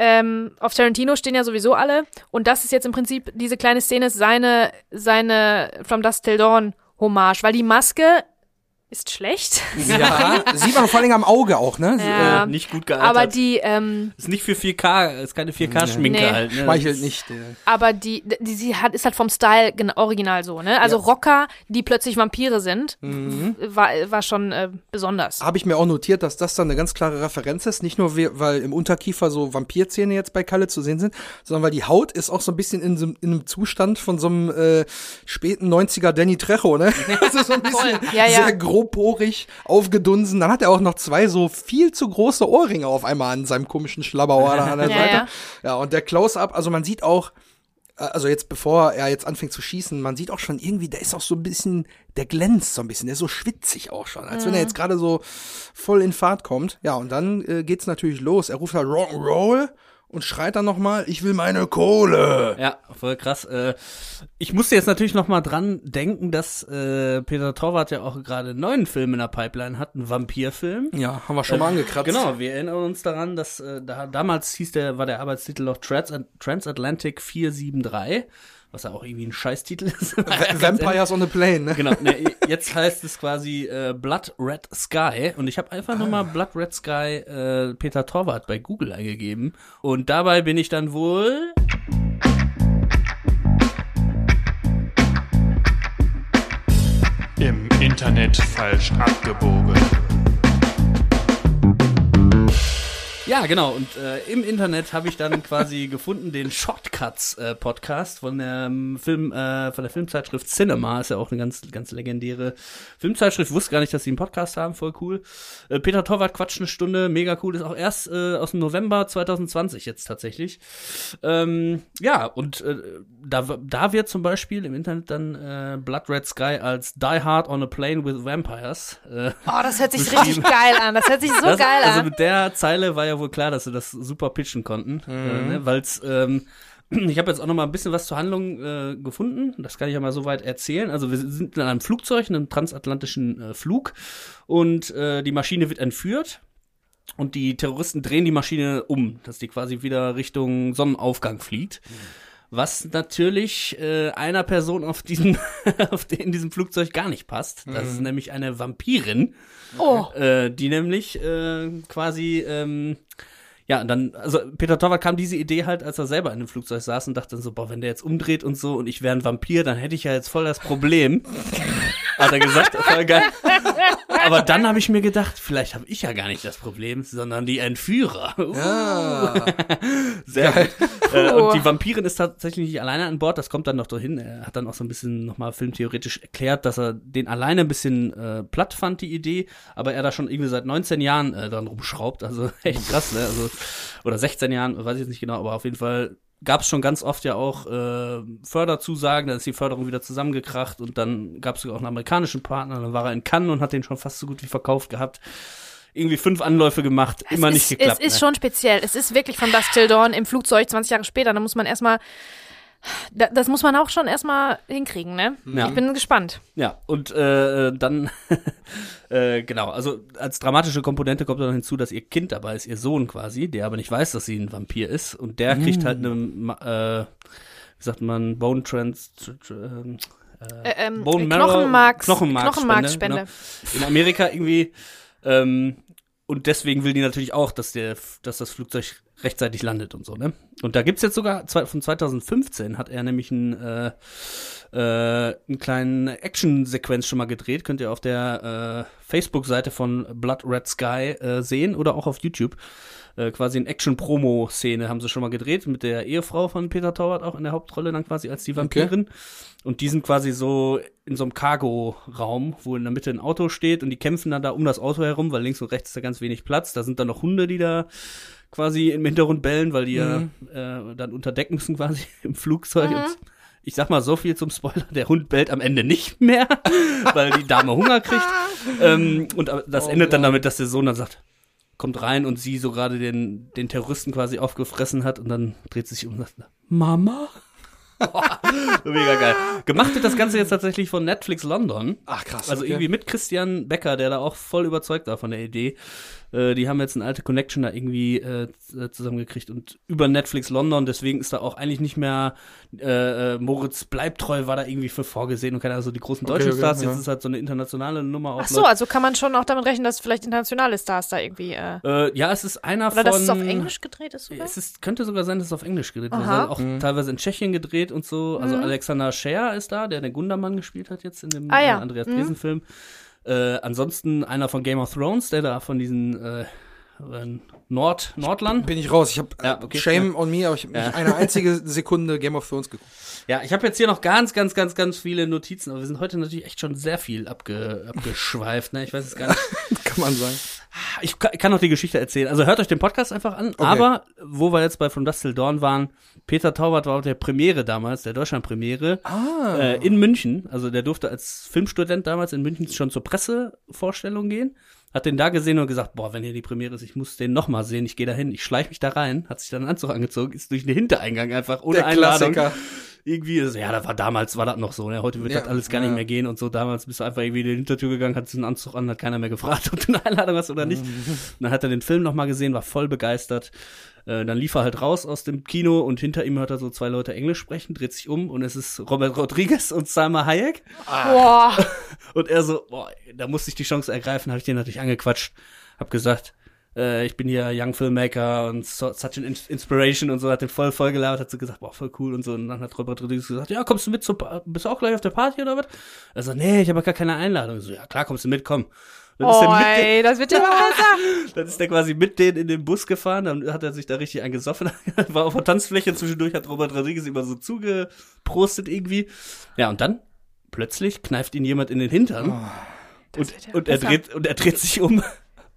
Ähm, auf Tarantino stehen ja sowieso alle und das ist jetzt im Prinzip diese kleine Szene seine seine From Dusk Till Dawn Hommage, weil die Maske ist schlecht. Ja, sieht man vor allem am Auge auch, ne? Ja. Äh, nicht gut gealtert. Aber die, ähm, ist nicht für 4K, ist keine 4K-Schminke Nee. halt. Ne? Schmeichelt nicht. äh. aber die, die sie hat, ist halt vom Style original so, ne? Also Ja. Rocker, die plötzlich Vampire sind, Mhm. war, war schon äh, besonders. Habe ich mir auch notiert, dass das dann eine ganz klare Referenz ist. Nicht nur, we- weil im Unterkiefer so Vampirzähne jetzt bei Kalle zu sehen sind, sondern weil die Haut ist auch so ein bisschen in, so, in einem Zustand von so einem äh, späten 90er Danny Trejo, ne? Also so ein bisschen Ja, ja. sehr grobporig, aufgedunsen. Dann hat er auch noch zwei so viel zu große Ohrringe auf einmal an seinem komischen Schlabberohr da an der Ja, Seite. ja. ja, und der Close-Up, also man sieht auch, äh, also jetzt bevor er jetzt anfängt zu schießen, man sieht auch schon irgendwie, der ist auch so ein bisschen, der glänzt so ein bisschen, der ist so schwitzig auch schon, als wenn er jetzt gerade so voll in Fahrt kommt. Ja, und dann äh, geht's natürlich los. Er ruft halt Rock'n'Roll und schreit dann nochmal, ich will meine Kohle. Ja, voll krass. Äh, ich musste jetzt natürlich noch mal dran denken, dass äh, Peter Torwart ja auch gerade einen neuen Film in der Pipeline hat, einen Vampirfilm. Ja, haben wir schon mal angekratzt. Genau, wir erinnern uns daran, dass äh, da, damals hieß der, war der Arbeitstitel noch Trans Transatlantic 473, was ja auch irgendwie ein Scheißtitel ist. Va- Vampires on a Plane, ne? Genau, ne, jetzt heißt es quasi äh, Blood Red Sky und ich habe einfach nur mal Blood Red Sky äh, Peter Torwart bei Google eingegeben und dabei bin ich dann wohl Im Internet falsch abgebogen. Ja, genau. Und äh, im Internet habe ich dann quasi gefunden den Shortcuts äh, Podcast von der ähm, Film äh, von der Filmzeitschrift Cinema. Ist ja auch eine ganz ganz legendäre Filmzeitschrift. Wusste gar nicht, dass sie einen Podcast haben. Voll cool. Äh, Peter Torwart quatscht eine Stunde. Mega cool. Ist auch erst äh, aus dem November 2020 jetzt tatsächlich. Ähm, ja und äh, da da wird zum Beispiel im Internet dann äh, Blood Red Sky als Die Hard on a Plane with Vampires äh, Oh, das hört sich richtig geil an. Das hört sich so das, geil also an. mit der Zeile war ja wohl klar, dass sie das super pitchen konnten, äh, ne, weil's ähm, ich habe jetzt auch noch mal ein bisschen was zur Handlung äh, gefunden. Das kann ich ja mal soweit erzählen. Also wir sind in einem Flugzeug, in einem transatlantischen äh, Flug und äh, die Maschine wird entführt und die Terroristen drehen die Maschine um, dass die quasi wieder Richtung Sonnenaufgang fliegt. Was natürlich äh, einer Person auf diesem, auf den, in diesem Flugzeug gar nicht passt. Das ist nämlich eine Vampirin. Oh, Äh, die nämlich äh, quasi, ähm, ja, und dann, also Peter Torwart kam diese Idee halt, als er selber in dem Flugzeug saß und dachte dann so, boah, wenn der jetzt umdreht und so und ich wäre ein Vampir, dann hätte ich ja jetzt voll das Problem. Hat er gesagt, voll geil. Aber dann habe ich mir gedacht, vielleicht habe ich ja gar nicht das Problem, sondern die Entführer. Uh, Ja. Sehr gut. Äh, und die Vampirin ist tatsächlich nicht alleine an Bord, das kommt dann noch dahin. Er hat dann auch so ein bisschen nochmal filmtheoretisch erklärt, dass er den alleine ein bisschen äh, platt fand, die Idee, aber er da schon irgendwie seit 19 Jahren äh, dran rumschraubt. Also echt krass, ne? Also, oder 16 Jahren, weiß ich jetzt nicht genau, aber auf jeden Fall gab es schon ganz oft ja auch äh, Förderzusagen, dann ist die Förderung wieder zusammengekracht und dann gab es sogar auch einen amerikanischen Partner, dann war er in Cannes und hat den schon fast so gut wie verkauft gehabt. Irgendwie fünf Anläufe gemacht, immer es nicht ist, geklappt. Es ist ne? schon speziell. Es ist wirklich von Dust Till Dawn im Flugzeug 20 Jahre später. Da muss man erstmal, das muss man auch schon erstmal hinkriegen, ne? Ja. Ich bin gespannt. Ja, und äh, dann, äh, genau, also als dramatische Komponente kommt dann hinzu, dass ihr Kind dabei ist, ihr Sohn quasi, der aber nicht weiß, dass sie ein Vampir ist. Und der kriegt halt eine, äh, wie sagt man, Bone Trans... tr- tr- ähm, Äh, ähm, Bone Marrow- Knochenmarks, Knochenmarkspende, Knochenmarksspende. genau. in Amerika irgendwie. Ähm, und deswegen will die natürlich auch, dass, der, dass das Flugzeug rechtzeitig landet und so, ne? Und da gibt's jetzt sogar, von 2015 hat er nämlich einen, äh, äh, einen kleinen Action-Sequenz schon mal gedreht. Könnt ihr auf der äh, Facebook-Seite von Blood Red Sky äh, sehen oder auch auf YouTube. Äh, quasi eine Action-Promo-Szene haben sie schon mal gedreht mit der Ehefrau von Peter Torwart auch in der Hauptrolle dann quasi als die Vampirin. Und die sind quasi so in so einem Cargo-Raum, wo in der Mitte ein Auto steht und die kämpfen dann da um das Auto herum, weil links und rechts ist da ganz wenig Platz. Da sind dann noch Hunde, die da quasi im Hintergrund bellen, weil die ja äh, dann unter Deck müssen quasi im Flugzeug. Und ich sag mal so viel zum Spoiler, der Hund bellt am Ende nicht mehr, weil die Dame Hunger kriegt. ähm, und das Oh endet dann damit, dass der Sohn dann sagt, kommt rein und sie so gerade den, den Terroristen quasi aufgefressen hat und dann dreht sie sich um und sagt, Mama? Boah, Mega geil. Gemacht wird das Ganze jetzt tatsächlich von Netflix London. Ach krass. Also okay. irgendwie mit Christian Becker, der da auch voll überzeugt war von der Idee. Äh, die haben jetzt eine alte Connection da irgendwie äh, zusammengekriegt und über Netflix London, deswegen ist da auch eigentlich nicht mehr äh, äh, Moritz Bleibtreu war da irgendwie für vorgesehen und keine Ahnung, so die großen Okay, deutschen okay, Stars. ja. Jetzt ist halt so eine internationale Nummer auch. Ach so, also kann man schon auch damit rechnen, dass vielleicht internationale Stars da irgendwie. Äh, Äh, ja, es ist einer oder von. dass es auf Englisch gedreht ist sogar? Es ist, könnte sogar sein, dass es auf Englisch gedreht wird. Aha. Also auch teilweise in Tschechien gedreht und so. Also Alexander Scher ist da, der den Gundermann gespielt hat jetzt in dem Ah, ja. äh, Andreas Dresen-Film. Äh, ansonsten einer von Game of Thrones, der da von diesen äh, äh, Nord, Nordland. Bin ich raus. Ich habe Ja, okay. Shame on me, aber ich habe nicht eine einzige Sekunde Game of Thrones geguckt. Ja, ich habe jetzt hier noch ganz, ganz, ganz, ganz viele Notizen, aber wir sind heute natürlich echt schon sehr viel abge, abgeschweift. Ne? Ich weiß es gar nicht. Kann man sagen. Ich ka- kann noch die Geschichte erzählen. Also hört euch den Podcast einfach an. Aber wo wir jetzt bei From Dust Till Dawn waren, Peter Taubert war auf der Premiere damals, der Deutschland-Premiere, äh, in München. Also der durfte als Filmstudent damals in München schon zur Pressevorstellung gehen. Hat den da gesehen und gesagt, boah, wenn hier die Premiere ist, ich muss den noch mal sehen. Ich gehe da hin, ich schleich mich da rein. Hat sich dann einen Anzug angezogen, ist durch den Hintereingang einfach ohne Der Einladung. Klassiker. Irgendwie, also, ja, da war damals, war das noch so, ne? Heute wird Ja, das alles gar ja. nicht mehr gehen und so. Damals bist du einfach irgendwie in die Hintertür gegangen, hattest einen Anzug an, hat keiner mehr gefragt, ob du eine Einladung hast oder nicht. Und dann hat er den Film nochmal gesehen, war voll begeistert. Äh, dann lief er halt raus aus dem Kino und hinter ihm hört er so zwei Leute Englisch sprechen, dreht sich um und es ist Robert Rodriguez und Salma Hayek. Boah. Und er so, boah, da musste ich die Chance ergreifen, habe ich den natürlich angequatscht, hab gesagt, äh, ich bin hier Young Filmmaker und so, such an ins- Inspiration und so, hat den voll voll gelabert, hat so gesagt, boah, voll cool und so. Und dann hat Robert Rodriguez gesagt, ja, kommst du mit zur, Pa- bist du auch gleich auf der Party oder was? Er so, nee, ich habe gar keine Einladung. Ich so, ja, klar, kommst du mit, komm. Dann ist, Oh, er mit den, ey, das wird ja immer besser. dann ist er quasi mit denen in den Bus gefahren, dann hat er sich da richtig eingesoffen, war auf der Tanzfläche, zwischendurch hat Robert Rodriguez immer so zugeprostet irgendwie. Ja, und dann plötzlich kneift ihn jemand in den Hintern und, wird ja und, er dreht, und er dreht sich um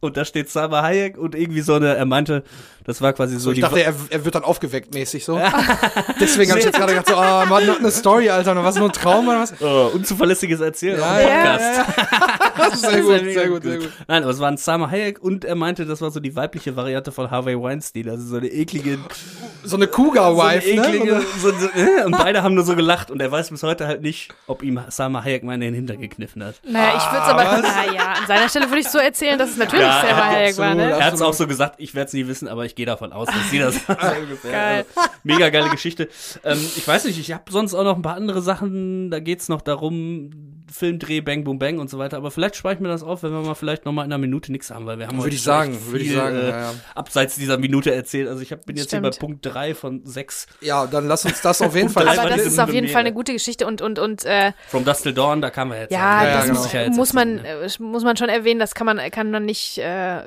und da steht Salma Hayek und irgendwie so eine, er meinte, das war quasi so, So, ich die dachte, er, er wird dann aufgeweckt mäßig so. Deswegen habe ich jetzt gerade gedacht, so, oh, Mann, noch eine Story, Alter, noch was, nur ein Traum oder was? oh, unzuverlässiges Erzählen Ja, auf dem ja, Podcast. Das ist sehr gut, ja sehr gut, sehr gut. Nein, aber es war ein Salma Hayek und er meinte, das war so die weibliche Variante von Harvey Weinstein, also so eine eklige, So eine Cougar-Wife, so eine eklige, ne? so, so, äh, und beide haben nur so gelacht und er weiß bis heute halt nicht, ob ihm Salma Hayek mal in den Hintern gekniffen hat. Naja, ich würde es aber, naja, an seiner Stelle würde ich so erzählen, dass es natürlich Ja, Selma Hayek war, ne? Er hat es auch so gesagt, ich werde es nie wissen, aber ich gehe davon aus, dass sie das. Geil. Also, mega geile Geschichte. Ähm, ich weiß nicht, ich habe sonst auch noch ein paar andere Sachen, da geht's noch darum, Filmdreh, Bang, Boom, Bang und so weiter. Aber vielleicht spare ich mir das auf, wenn wir mal vielleicht noch mal in einer Minute nichts haben, weil wir haben Würde heute ich sagen, echt würde ich viel, sagen, äh, ja, abseits dieser Minute erzählt. Also ich hab, bin jetzt hier bei Stimmt. Punkt drei von sechs Ja, dann lass uns das auf jeden Fall. Aber das ist auf jeden. Fall eine gute Geschichte und, und, und, äh, From Dust Till Dawn, da kamen wir jetzt. ja, an. ja, das genau. muss, ich ja jetzt muss man, erzählen, äh, muss man schon erwähnen, das kann man, kann man nicht, äh,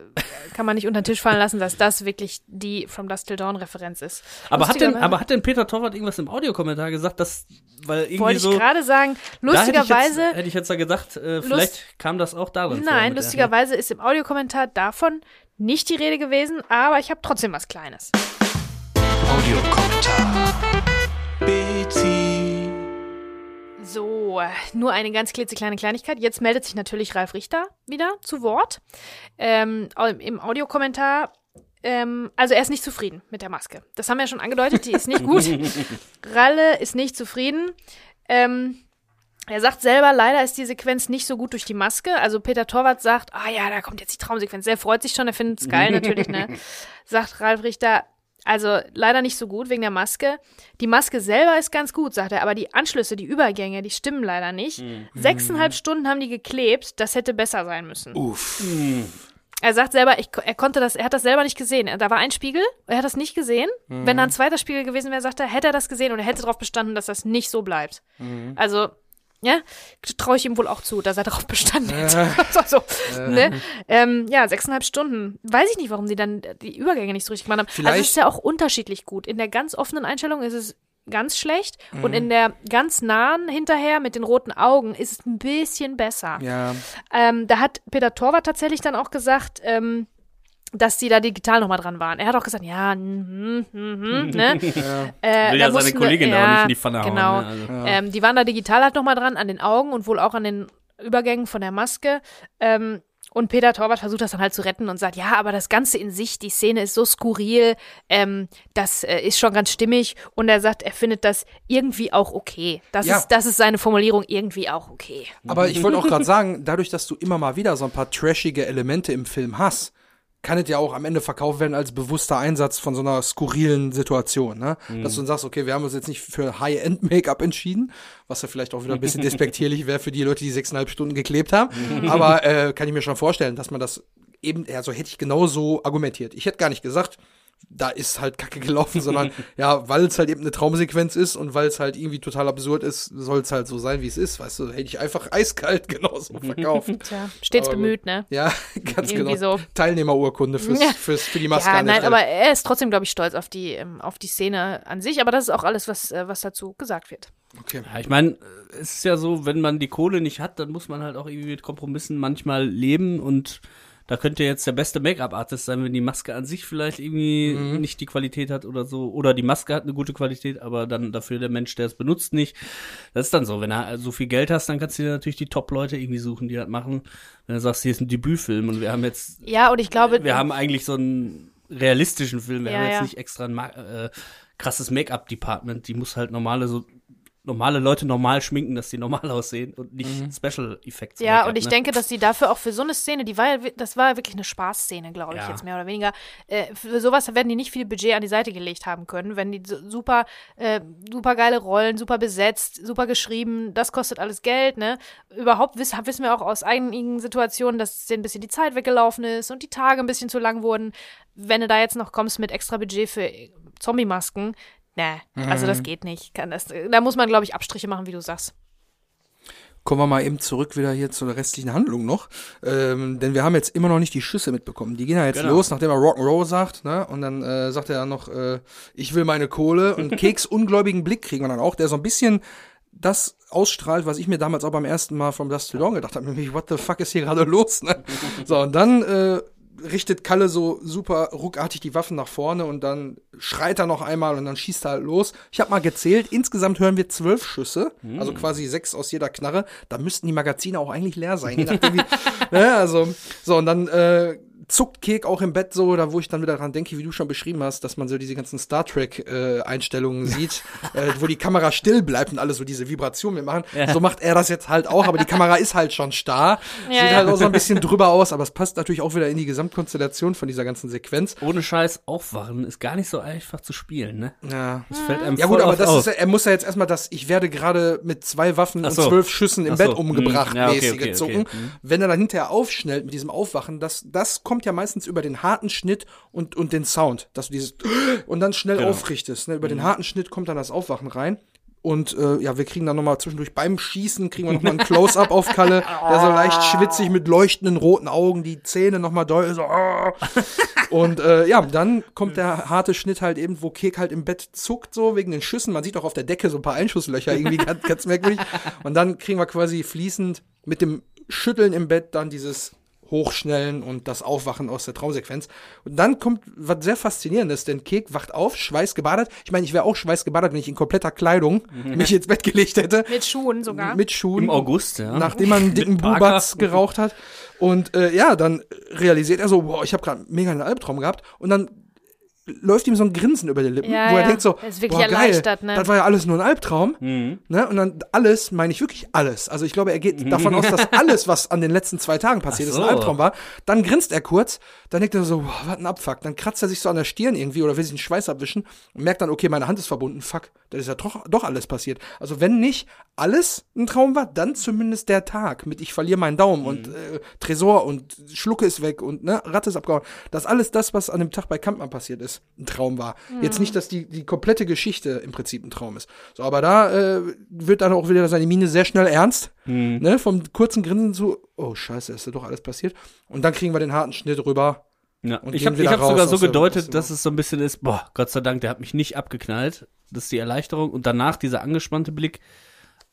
kann man nicht unter den Tisch fallen lassen, dass das wirklich die From Dust Till Dawn Referenz ist. Aber hat, denn, aber hat denn Peter Torwart irgendwas im Audiokommentar gesagt, dass, weil irgendwie Wollte ich so. gerade sagen, hätte ich lustigerweise, jetzt, hätte ich jetzt da gedacht, äh, vielleicht kam das auch darin vor. nein, der- lustigerweise ist im Audiokommentar davon nicht die Rede gewesen, aber ich habe trotzdem was Kleines. Audiokommentar. Betty. So, nur eine ganz klitzekleine Kleinigkeit. Jetzt meldet sich natürlich Ralf Richter wieder zu Wort. Ähm, Im Audiokommentar. Ähm, also er ist nicht zufrieden mit der Maske. Das haben wir ja schon angedeutet, die ist nicht gut. Ralle ist nicht zufrieden. Ähm, er sagt selber, leider ist die Sequenz nicht so gut durch die Maske. Also Peter Torwart sagt, ah ja, da kommt jetzt die Traumsequenz. Er freut sich schon, er findet es geil natürlich, ne? Sagt Ralf Richter, also leider nicht so gut wegen der Maske. Die Maske selber ist ganz gut, sagt er, aber die Anschlüsse, die Übergänge, die stimmen leider nicht. Sechseinhalb Stunden haben die geklebt, das hätte besser sein müssen. Uff. Er sagt selber, ich, er konnte das, er hat das selber nicht gesehen. Da war ein Spiegel, er hat das nicht gesehen. Wenn da ein zweiter Spiegel gewesen wäre, sagt er, hätte er das gesehen und er hätte darauf bestanden, dass das nicht so bleibt. Also, ja, traue ich ihm wohl auch zu, dass er darauf bestanden hätte. also, ne? ähm, ja, sechseinhalb Stunden. Weiß ich nicht, warum sie dann die Übergänge nicht so richtig gemacht haben. Also Vielleicht- es ist ja auch unterschiedlich gut. In der ganz offenen Einstellung ist es ganz schlecht und Mhm. in der ganz nahen hinterher mit den roten Augen ist es ein bisschen besser. Ja. Ähm, da hat Peter Torwart tatsächlich dann auch gesagt, ähm, dass die da digital nochmal dran waren. Er hat auch gesagt, ja, mhm, mhm, ne? Äh, Will da ja seine Kollegin da auch nicht in die Pfanne hauen, Genau. ne? Also- Ähm, die waren da digital halt nochmal dran, an den Augen und wohl auch an den Übergängen von der Maske. Ähm, und Peter Torwart versucht das dann halt zu retten und sagt, ja, aber das Ganze in sich, die Szene ist so skurril, ähm, das äh, ist schon ganz stimmig. Und er sagt, er findet das irgendwie auch okay. Das, Ja. ist, das ist seine Formulierung, irgendwie auch okay. Aber ich wollte auch gerade sagen, dadurch, dass du immer mal wieder so ein paar trashige Elemente im Film hast, kann es ja auch am Ende verkauft werden als bewusster Einsatz von so einer skurrilen Situation, ne? Dass du dann sagst, okay, wir haben uns jetzt nicht für High-End-Make-up entschieden, was ja vielleicht auch wieder ein bisschen despektierlich wäre für die Leute, die sechseinhalb Stunden geklebt haben. Aber äh, kann ich mir schon vorstellen, dass man das eben, ja, so hätte ich genauso argumentiert. Ich hätte gar nicht gesagt, da ist halt Kacke gelaufen, sondern ja, weil es halt eben eine Traumsequenz ist und weil es halt irgendwie total absurd ist, soll es halt so sein, wie es ist, weißt du, hätte ich einfach eiskalt genauso verkauft. Tja, stets Aber bemüht, ne? Ja, ganz Irgendwie genau. so. Teilnehmerurkunde fürs, Ja. fürs, für die Maske. Ja, nein, Stelle. aber er ist trotzdem, glaube ich, stolz auf die, ähm, auf die Szene an sich. Aber das ist auch alles, was, äh, was dazu gesagt wird. Okay. Ja, ich meine, es ist ja so, wenn man die Kohle nicht hat, dann muss man halt auch irgendwie mit Kompromissen manchmal leben und da könnte jetzt der beste Make-up-Artist sein, wenn die Maske an sich vielleicht irgendwie Mhm. nicht die Qualität hat oder so. Oder die Maske hat eine gute Qualität, aber dann dafür der Mensch, der es benutzt, nicht. Das ist dann so. Wenn du so viel Geld hast, dann kannst du dir natürlich die Top-Leute irgendwie suchen, die das machen. Wenn du sagst, hier ist ein Debütfilm und wir haben jetzt, Ja, und ich glaube, wir haben eigentlich so einen realistischen Film. Wir Ja, haben jetzt ja. nicht extra ein äh, krasses Make-up-Department. Die muss halt normale so normale Leute normal schminken, dass die normal aussehen und nicht Special Effects. Ja, Make-up, und ich ne? denke, dass sie dafür auch für so eine Szene, die war ja, das war ja wirklich eine Spaßszene, glaube ich, Ja. jetzt mehr oder weniger. Äh, für sowas werden die nicht viel Budget an die Seite gelegt haben können, wenn die super, äh, super geile Rollen, super besetzt, super geschrieben, das kostet alles Geld, ne? Überhaupt wiss, wissen wir auch aus einigen Situationen, dass denen ein bisschen die Zeit weggelaufen ist und die Tage ein bisschen zu lang wurden. Wenn du da jetzt noch kommst mit extra Budget für Zombie-Masken, ne, also das geht nicht. Kann das, da muss man, glaube ich, Abstriche machen, wie du sagst. Kommen wir mal eben zurück wieder hier zur restlichen Handlung noch. Ähm, denn wir haben jetzt immer noch nicht die Schüsse mitbekommen. Die gehen ja jetzt Genau. los, nachdem er Rock'n'Roll sagt, ne? Und dann äh, sagt er dann noch, äh, ich will meine Kohle. Und Keks ungläubigen Blick kriegen wir dann auch, der so ein bisschen das ausstrahlt, was ich mir damals auch beim ersten Mal vom Dust to Dawn gedacht habe, nämlich, what the fuck ist hier gerade los? Ne? So, und dann äh, richtet Kalle so super ruckartig die Waffen nach vorne und dann schreit er noch einmal und dann schießt er halt los. Ich habe mal gezählt, insgesamt hören wir zwölf Schüsse, also quasi sechs aus jeder Knarre. Da müssten die Magazine auch eigentlich leer sein, je nachdem wie, ne, also, so, und dann äh, zuckt Kek auch im Bett so, da wo ich dann wieder dran denke, wie du schon beschrieben hast, dass man so diese ganzen Star Trek äh, Einstellungen sieht, äh, wo die Kamera still bleibt und alle so diese Vibration mitmachen. So macht er das jetzt halt auch, aber die Kamera ist halt schon starr. Ja, Sieht ja. halt auch so ein bisschen drüber aus, aber es passt natürlich auch wieder in die Gesamtkonstellation von dieser ganzen Sequenz. Ohne Scheiß aufwachen ist gar nicht so einfach zu spielen, ne? Ja. Das fällt einem Ja voll gut, aber das auf. ist, ja- er muss ja jetzt erstmal das, ich werde gerade mit zwei Waffen Ach und so. zwölf Schüssen im so. Bett umgebracht, Hm. Ja, okay, mäßige okay, Zucken. okay. Hm. Wenn er dann hinterher aufschnellt mit diesem Aufwachen, das, das kommt ja meistens über den harten Schnitt und, und den Sound, dass du dieses und dann schnell Genau. aufrichtest. Ne? Über Hm. den harten Schnitt kommt dann das Aufwachen rein. Und äh, ja, wir kriegen dann nochmal zwischendurch beim Schießen, kriegen wir nochmal ein Close-Up auf Kalle, der so leicht schwitzig mit leuchtenden roten Augen, die Zähne nochmal doll so. Und äh, ja, dann kommt der harte Schnitt halt eben, wo Kek halt im Bett zuckt, so wegen den Schüssen. Man sieht auch auf der Decke so ein paar Einschusslöcher, irgendwie ganz, ganz merkwürdig. Und dann kriegen wir quasi fließend mit dem Schütteln im Bett dann dieses Hochschnellen und das Aufwachen aus der Traumsequenz. Und dann kommt was sehr Faszinierendes, denn Kek wacht auf, schweißgebadet. Ich meine, ich wäre auch schweißgebadet, wenn ich in kompletter Kleidung mich ins Bett gelegt hätte. Mit Schuhen sogar. Mit Schuhen. Im August, ja. Nachdem man einen dicken. Bubatz geraucht hat. Und äh, ja, dann realisiert er so, boah, ich habe gerade mega einen Albtraum gehabt. Und dann läuft ihm so ein Grinsen über die Lippen, Ja, wo er ja. denkt so, Er ist wirklich boah, geil, ne? das war ja alles nur ein Albtraum. Mhm. Ne? Und dann alles, meine ich wirklich alles. Also ich glaube, er geht davon aus, dass alles, was an den letzten zwei Tagen passiert ist, Ach ein so. Albtraum war. Dann grinst er kurz, dann denkt er so, boah, was ein Abfuck. Dann kratzt er sich so an der Stirn irgendwie oder will sich den Schweiß abwischen und merkt dann, okay, meine Hand ist verbunden. Fuck, das ist ja doch, doch alles passiert. Also wenn nicht alles ein Traum war, dann zumindest der Tag mit ich verliere meinen Daumen und Mhm. äh, Tresor und Schlucke ist weg und ne, Ratte ist abgehauen. Das alles das, was an dem Tag bei Kampmann passiert ist, ein Traum war. Jetzt nicht, dass die, die komplette Geschichte im Prinzip ein Traum ist. So, aber da äh, wird dann auch wieder seine Miene sehr schnell ernst. Mhm. Ne, vom kurzen Grinsen zu, oh scheiße, ist da doch alles passiert. Und dann kriegen wir den harten Schnitt rüber. Ja. Und Ich habe hab sogar so gedeutet, dass es so ein bisschen ist, boah, Gott sei Dank, der hat mich nicht abgeknallt. Das ist die Erleichterung. Und danach dieser angespannte Blick.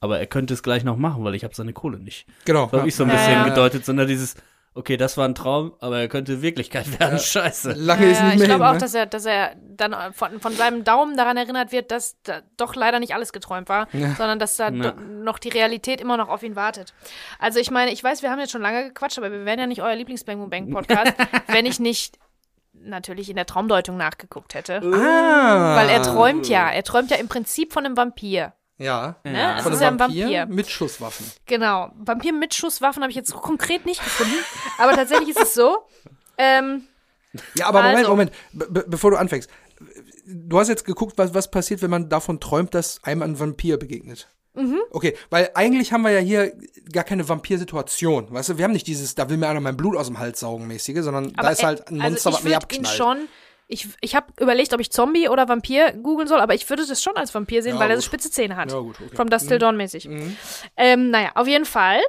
Aber er könnte es gleich noch machen, weil ich habe seine Kohle nicht. Genau. So habe ich so ein Ja, bisschen ja. gedeutet, sondern dieses, okay, das war ein Traum, aber er könnte Wirklichkeit werden. Scheiße. Lange Ja, ist ja, nicht ich mehr glaube hin, auch, ne? dass er, dass er dann von, von seinem Daumen daran erinnert wird, dass da doch leider nicht alles geträumt war, sondern dass da Ja. noch die Realität immer noch auf ihn wartet. Also ich meine, ich weiß, wir haben jetzt schon lange gequatscht, aber wir wären ja nicht euer Lieblings-Bang Bang Podcast, wenn ich nicht natürlich in der Traumdeutung nachgeguckt hätte. Ah. Weil er träumt ja, er träumt ja im Prinzip von einem Vampir. Ja. Ne? Es Von ist einem ja ein Vampir, Vampir. mit Schusswaffen. Genau. Vampir mit Schusswaffen habe ich jetzt so konkret nicht gefunden. aber tatsächlich ist es so. Ähm, Ja, aber Moment, Also. Moment, be be bevor du anfängst. Du hast jetzt geguckt, was, was passiert, wenn man davon träumt, dass einem ein Vampir begegnet. Mhm. Okay, weil eigentlich haben wir ja hier gar keine Vampirsituation. Weißt du, wir haben nicht dieses, da will mir einer mein Blut aus dem Hals saugen mäßige, sondern da ist äh, halt ein Monster, also was ich mir würd ihn abknallt. schon. Ich, ich habe überlegt, ob ich Zombie oder Vampir googeln soll, aber ich würde das schon als Vampir sehen, Ja, weil er so gut. spitze Zähne hat. Ja, gut, okay. Mhm. From Dust Till Dawn mäßig. Ähm, naja, auf jeden Fall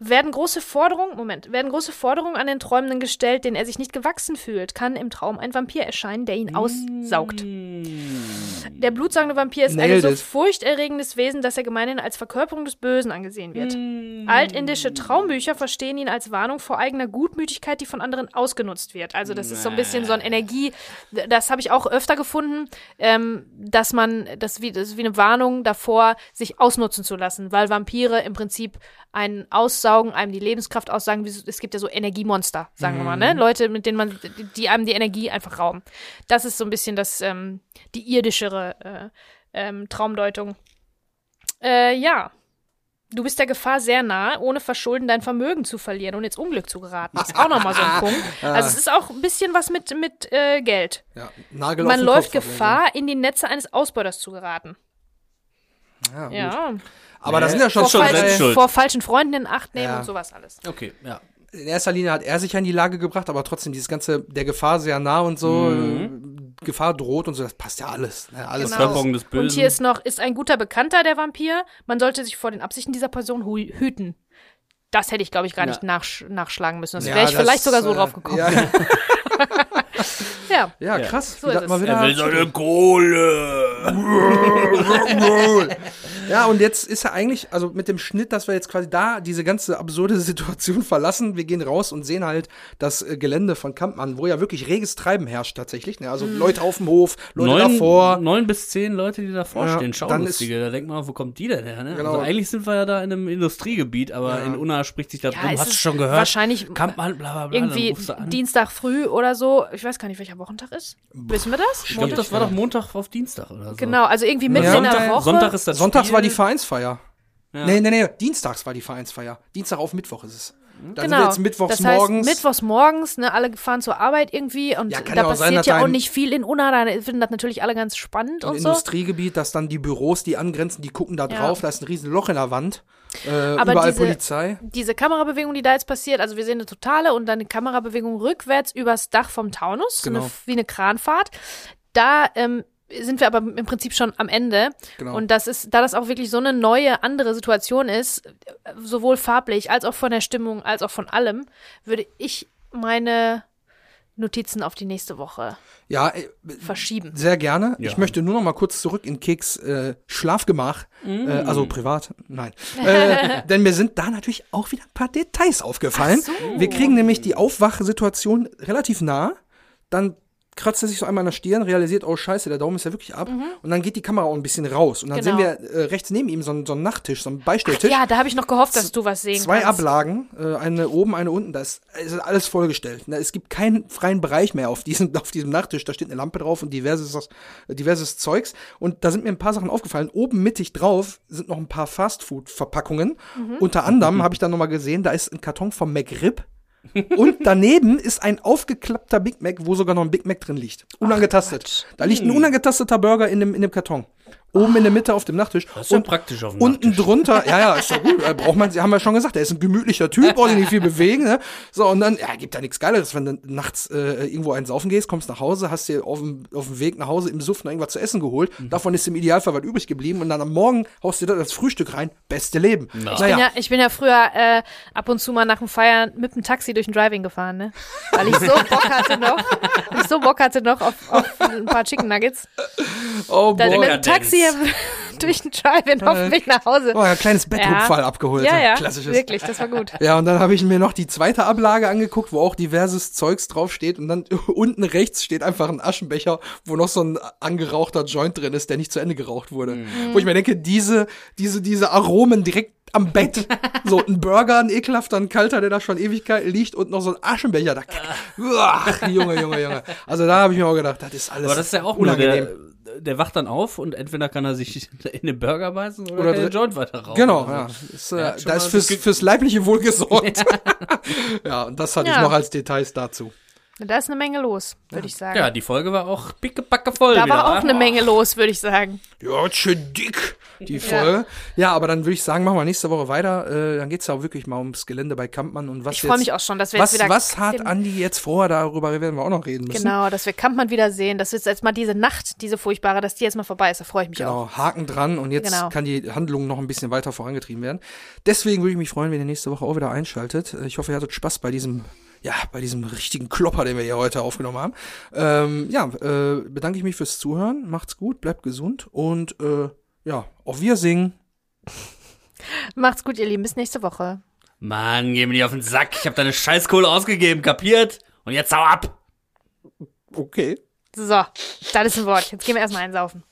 werden große Forderungen, Moment, werden große Forderungen an den Träumenden gestellt, denen er sich nicht gewachsen fühlt, kann im Traum ein Vampir erscheinen, der ihn aussaugt. Der blutsaugende Vampir ist ein Nailed so it. furchterregendes Wesen, dass er gemeinhin als Verkörperung des Bösen angesehen wird. Altindische Traumbücher verstehen ihn als Warnung vor eigener Gutmütigkeit, die von anderen ausgenutzt wird. Also das ist so ein bisschen so ein Energie, das habe ich auch öfter gefunden, ähm, dass man, das, wie, das ist wie eine Warnung davor, sich ausnutzen zu lassen, weil Vampire im Prinzip einen aussaugen, einem die Lebenskraft so- Es gibt ja so Energiemonster, sagen wir mal, ne? Leute, mit denen man, die- einem die Energie einfach rauben. Das ist so ein bisschen das, ähm, die irdischere äh, ähm, Traumdeutung. Äh, ja. Du bist der Gefahr sehr nahe, ohne Verschulden dein Vermögen zu verlieren und ins Unglück zu geraten. Ist auch nochmal so ein Punkt. Also es ist auch ein bisschen was mit, mit äh, Geld. Ja, Nagel Man läuft Kopf, Gefahr, in die Netze eines Ausbeuters zu geraten. Ja, gut. Aber das sind ja schon, Vor, schon Selbstschuld. vor falschen Freunden in Acht nehmen Ja. und sowas alles. Okay, ja. in erster Linie hat er sich ja in die Lage gebracht, aber trotzdem dieses ganze, der Gefahr sehr nah und so, Mhm. Gefahr droht und so, das passt ja alles. Ne? Alles Genau. Des Bösen. Und hier ist noch, ist ein guter Bekannter der Vampir. Man sollte sich vor den Absichten dieser Person hüten. Das hätte ich, glaube ich, gar Ja. nicht nachsch nachschlagen müssen. Das Ja, wäre ich das, vielleicht sogar so äh, drauf gekommen. Ja, Ja. ja, Ja. krass. So ist mal wieder er will seine Kohle. Ja, und jetzt ist er eigentlich, also mit dem Schnitt, dass wir jetzt quasi da diese ganze absurde Situation verlassen. Wir gehen raus und sehen halt das äh, Gelände von Kampmann, wo ja wirklich reges Treiben herrscht tatsächlich. Ne? Also Mhm. Leute auf dem Hof, Leute Neun, davor. neun bis zehn Leute, die davor Ja, stehen. Schaulustige. Da denkt man, wo kommt die denn her? Ne? Genau. Also eigentlich sind wir ja da in einem Industriegebiet, aber in Unna spricht sich da drum. es Hast du ist schon gehört? Wahrscheinlich Kampmann, bla bla bla. irgendwie. Dienstag früh oder so. Ich weiß gar nicht, welcher Wochentag ist. Wissen wir das? Ich glaube, das war doch Montag auf Dienstag oder so. Genau, also irgendwie mitten Ja. in der Sonntag, Woche. Sonntag ist das Sonntags Spiel. war die Vereinsfeier. Ja. Nee, nee, nee, dienstags war die Vereinsfeier. Dienstag auf Mittwoch ist es. Dann sind wir Genau. jetzt mittwochs das heißt, morgens. Mittwochs morgens, ne, alle fahren zur Arbeit irgendwie und Ja, da ja passiert sein, ja da auch nicht viel in Unna. Da finden das natürlich alle ganz spannend und so. Industriegebiet, dass dann die Büros, die angrenzen, die gucken da Ja. drauf, da ist ein riesen Loch in der Wand. Äh, Aber überall diese- Polizei. Diese Kamerabewegung, die da jetzt passiert, also wir sehen eine totale und dann eine Kamerabewegung rückwärts übers Dach vom Taunus, so Genau. eine, wie eine Kranfahrt. Da ähm, sind wir aber im Prinzip schon am Ende. Genau. Und das ist, da das auch wirklich so eine neue, andere Situation ist, sowohl farblich als auch von der Stimmung, als auch von allem, würde ich meine Notizen auf die nächste Woche Ja, äh, verschieben. sehr gerne. Ja. Ich möchte nur noch mal kurz zurück in Keks äh, Schlafgemach, Mm. äh, also privat, nein. äh, denn mir sind da natürlich auch wieder ein paar Details aufgefallen. Wir kriegen nämlich die Aufwachsituation relativ nah, dann kratzt er sich so einmal an der Stirn, realisiert, oh scheiße, der Daumen ist ja wirklich ab. Und dann geht die Kamera auch ein bisschen raus. Und dann Mhm. Genau. sehen wir äh, rechts neben ihm so, einen- so einen Nachttisch, so einen Beistelltisch. Ja, da habe ich noch gehofft, dass du was sehen Zwei kannst. Ablagen, äh, eine oben, eine unten. Da ist, ist alles vollgestellt. Ne? Es gibt keinen freien Bereich mehr auf diesem, auf diesem Nachttisch. Da steht eine Lampe drauf und diverses, diverses Zeugs. Und da sind mir ein paar Sachen aufgefallen. Oben mittig drauf sind noch ein paar Fastfood-Verpackungen. Mhm. Unter anderem habe ich dann noch mal gesehen, da ist ein Karton vom McRib. Und daneben ist ein aufgeklappter Big Mac, wo sogar noch ein Big Mac drin liegt. Unangetastet. da liegt Hm. ein unangetasteter Burger in dem, in dem Karton. Oben in der Mitte auf dem Nachttisch. Das ist ja Und praktisch auf dem Unten Nachttisch. drunter, ja, ja, ist doch gut. Äh, Braucht man, haben wir schon gesagt, er ist ein gemütlicher Typ, braucht sich nicht viel bewegen. Ne? So, und dann, ja, gibt ja nichts Geileres, wenn du nachts äh, irgendwo einen saufen gehst, kommst nach Hause, hast dir auf dem, auf dem Weg nach Hause im Suff noch irgendwas zu essen geholt. Mhm. Davon ist im Idealfall was übrig geblieben und dann am Morgen haust du dir das Frühstück rein. Beste Leben. Ich, Naja, bin ja, ich bin ja früher äh, ab und zu mal nach dem Feiern mit dem Taxi durch den Driving gefahren, ne? Weil ich so Bock hatte noch, weil ich so Bock hatte noch auf, auf ein paar Chicken Nuggets. oh Dann boy. mit dem Taxi durch den Drive-In auf dem Weg nach Hause. Oh, ein kleines Bettrupfall abgeholt. Ja, ja, Klassisches. wirklich, das war gut. Ja, und dann habe ich mir noch die zweite Ablage angeguckt, wo auch diverses Zeugs draufsteht. Und dann unten rechts steht einfach ein Aschenbecher, wo noch so ein angerauchter Joint drin ist, der nicht zu Ende geraucht wurde. Wo ich mir denke, diese, diese, diese Aromen direkt am Bett. so ein Burger, ein ekelhafter, ein kalter, der da schon Ewigkeiten liegt und noch so ein Aschenbecher. Da, Uah, Junge, Junge, Junge. Also da habe ich mir auch gedacht, das ist alles Aber das ist ja auch nur unangenehm. der, der wacht dann auf und entweder kann er sich in den Burger beißen oder, Oder kann den Joint weiter rauchen. Genau, Also, ja. Ist, äh, da ist fürs, fürs leibliche Wohl gesorgt. ja, und das hatte ich Ja. noch als Details dazu. Da ist eine Menge los, würde ich sagen. Ja, die Folge war auch pickepacke voll. da wieder, war auch wa? eine Menge los, würde ich sagen. Ja, schön dick, die Folge. Ja, aber dann würde ich sagen, machen wir nächste Woche weiter. Äh, dann geht's ja auch wirklich mal ums Gelände bei Kampmann und was Ich freue mich auch schon, dass wir was, jetzt wieder. was hat Andi jetzt vor? Darüber werden wir auch noch reden müssen. Genau, dass wir Kampmann wieder sehen, dass jetzt jetzt mal diese Nacht, diese furchtbare, dass die jetzt mal vorbei ist. Da freue ich mich auch. Genau, Haken dran und jetzt Genau. kann die Handlung noch ein bisschen weiter vorangetrieben werden. Deswegen würde ich mich freuen, wenn ihr nächste Woche auch wieder einschaltet. Äh, Ich hoffe, ihr hattet Spaß bei diesem, ja, bei diesem richtigen Klopper, den wir hier heute aufgenommen haben. Ähm, ja, äh, bedanke ich mich fürs Zuhören. Macht's gut, bleibt gesund und äh, ja, auf Wiedersehen. Macht's gut, ihr Lieben. Bis nächste Woche. Mann, geh mir nicht auf den Sack. Ich habe deine Scheißkohle ausgegeben, kapiert? Und jetzt hau ab. Okay. So, das ist ein Wort. Jetzt gehen wir erstmal einsaufen.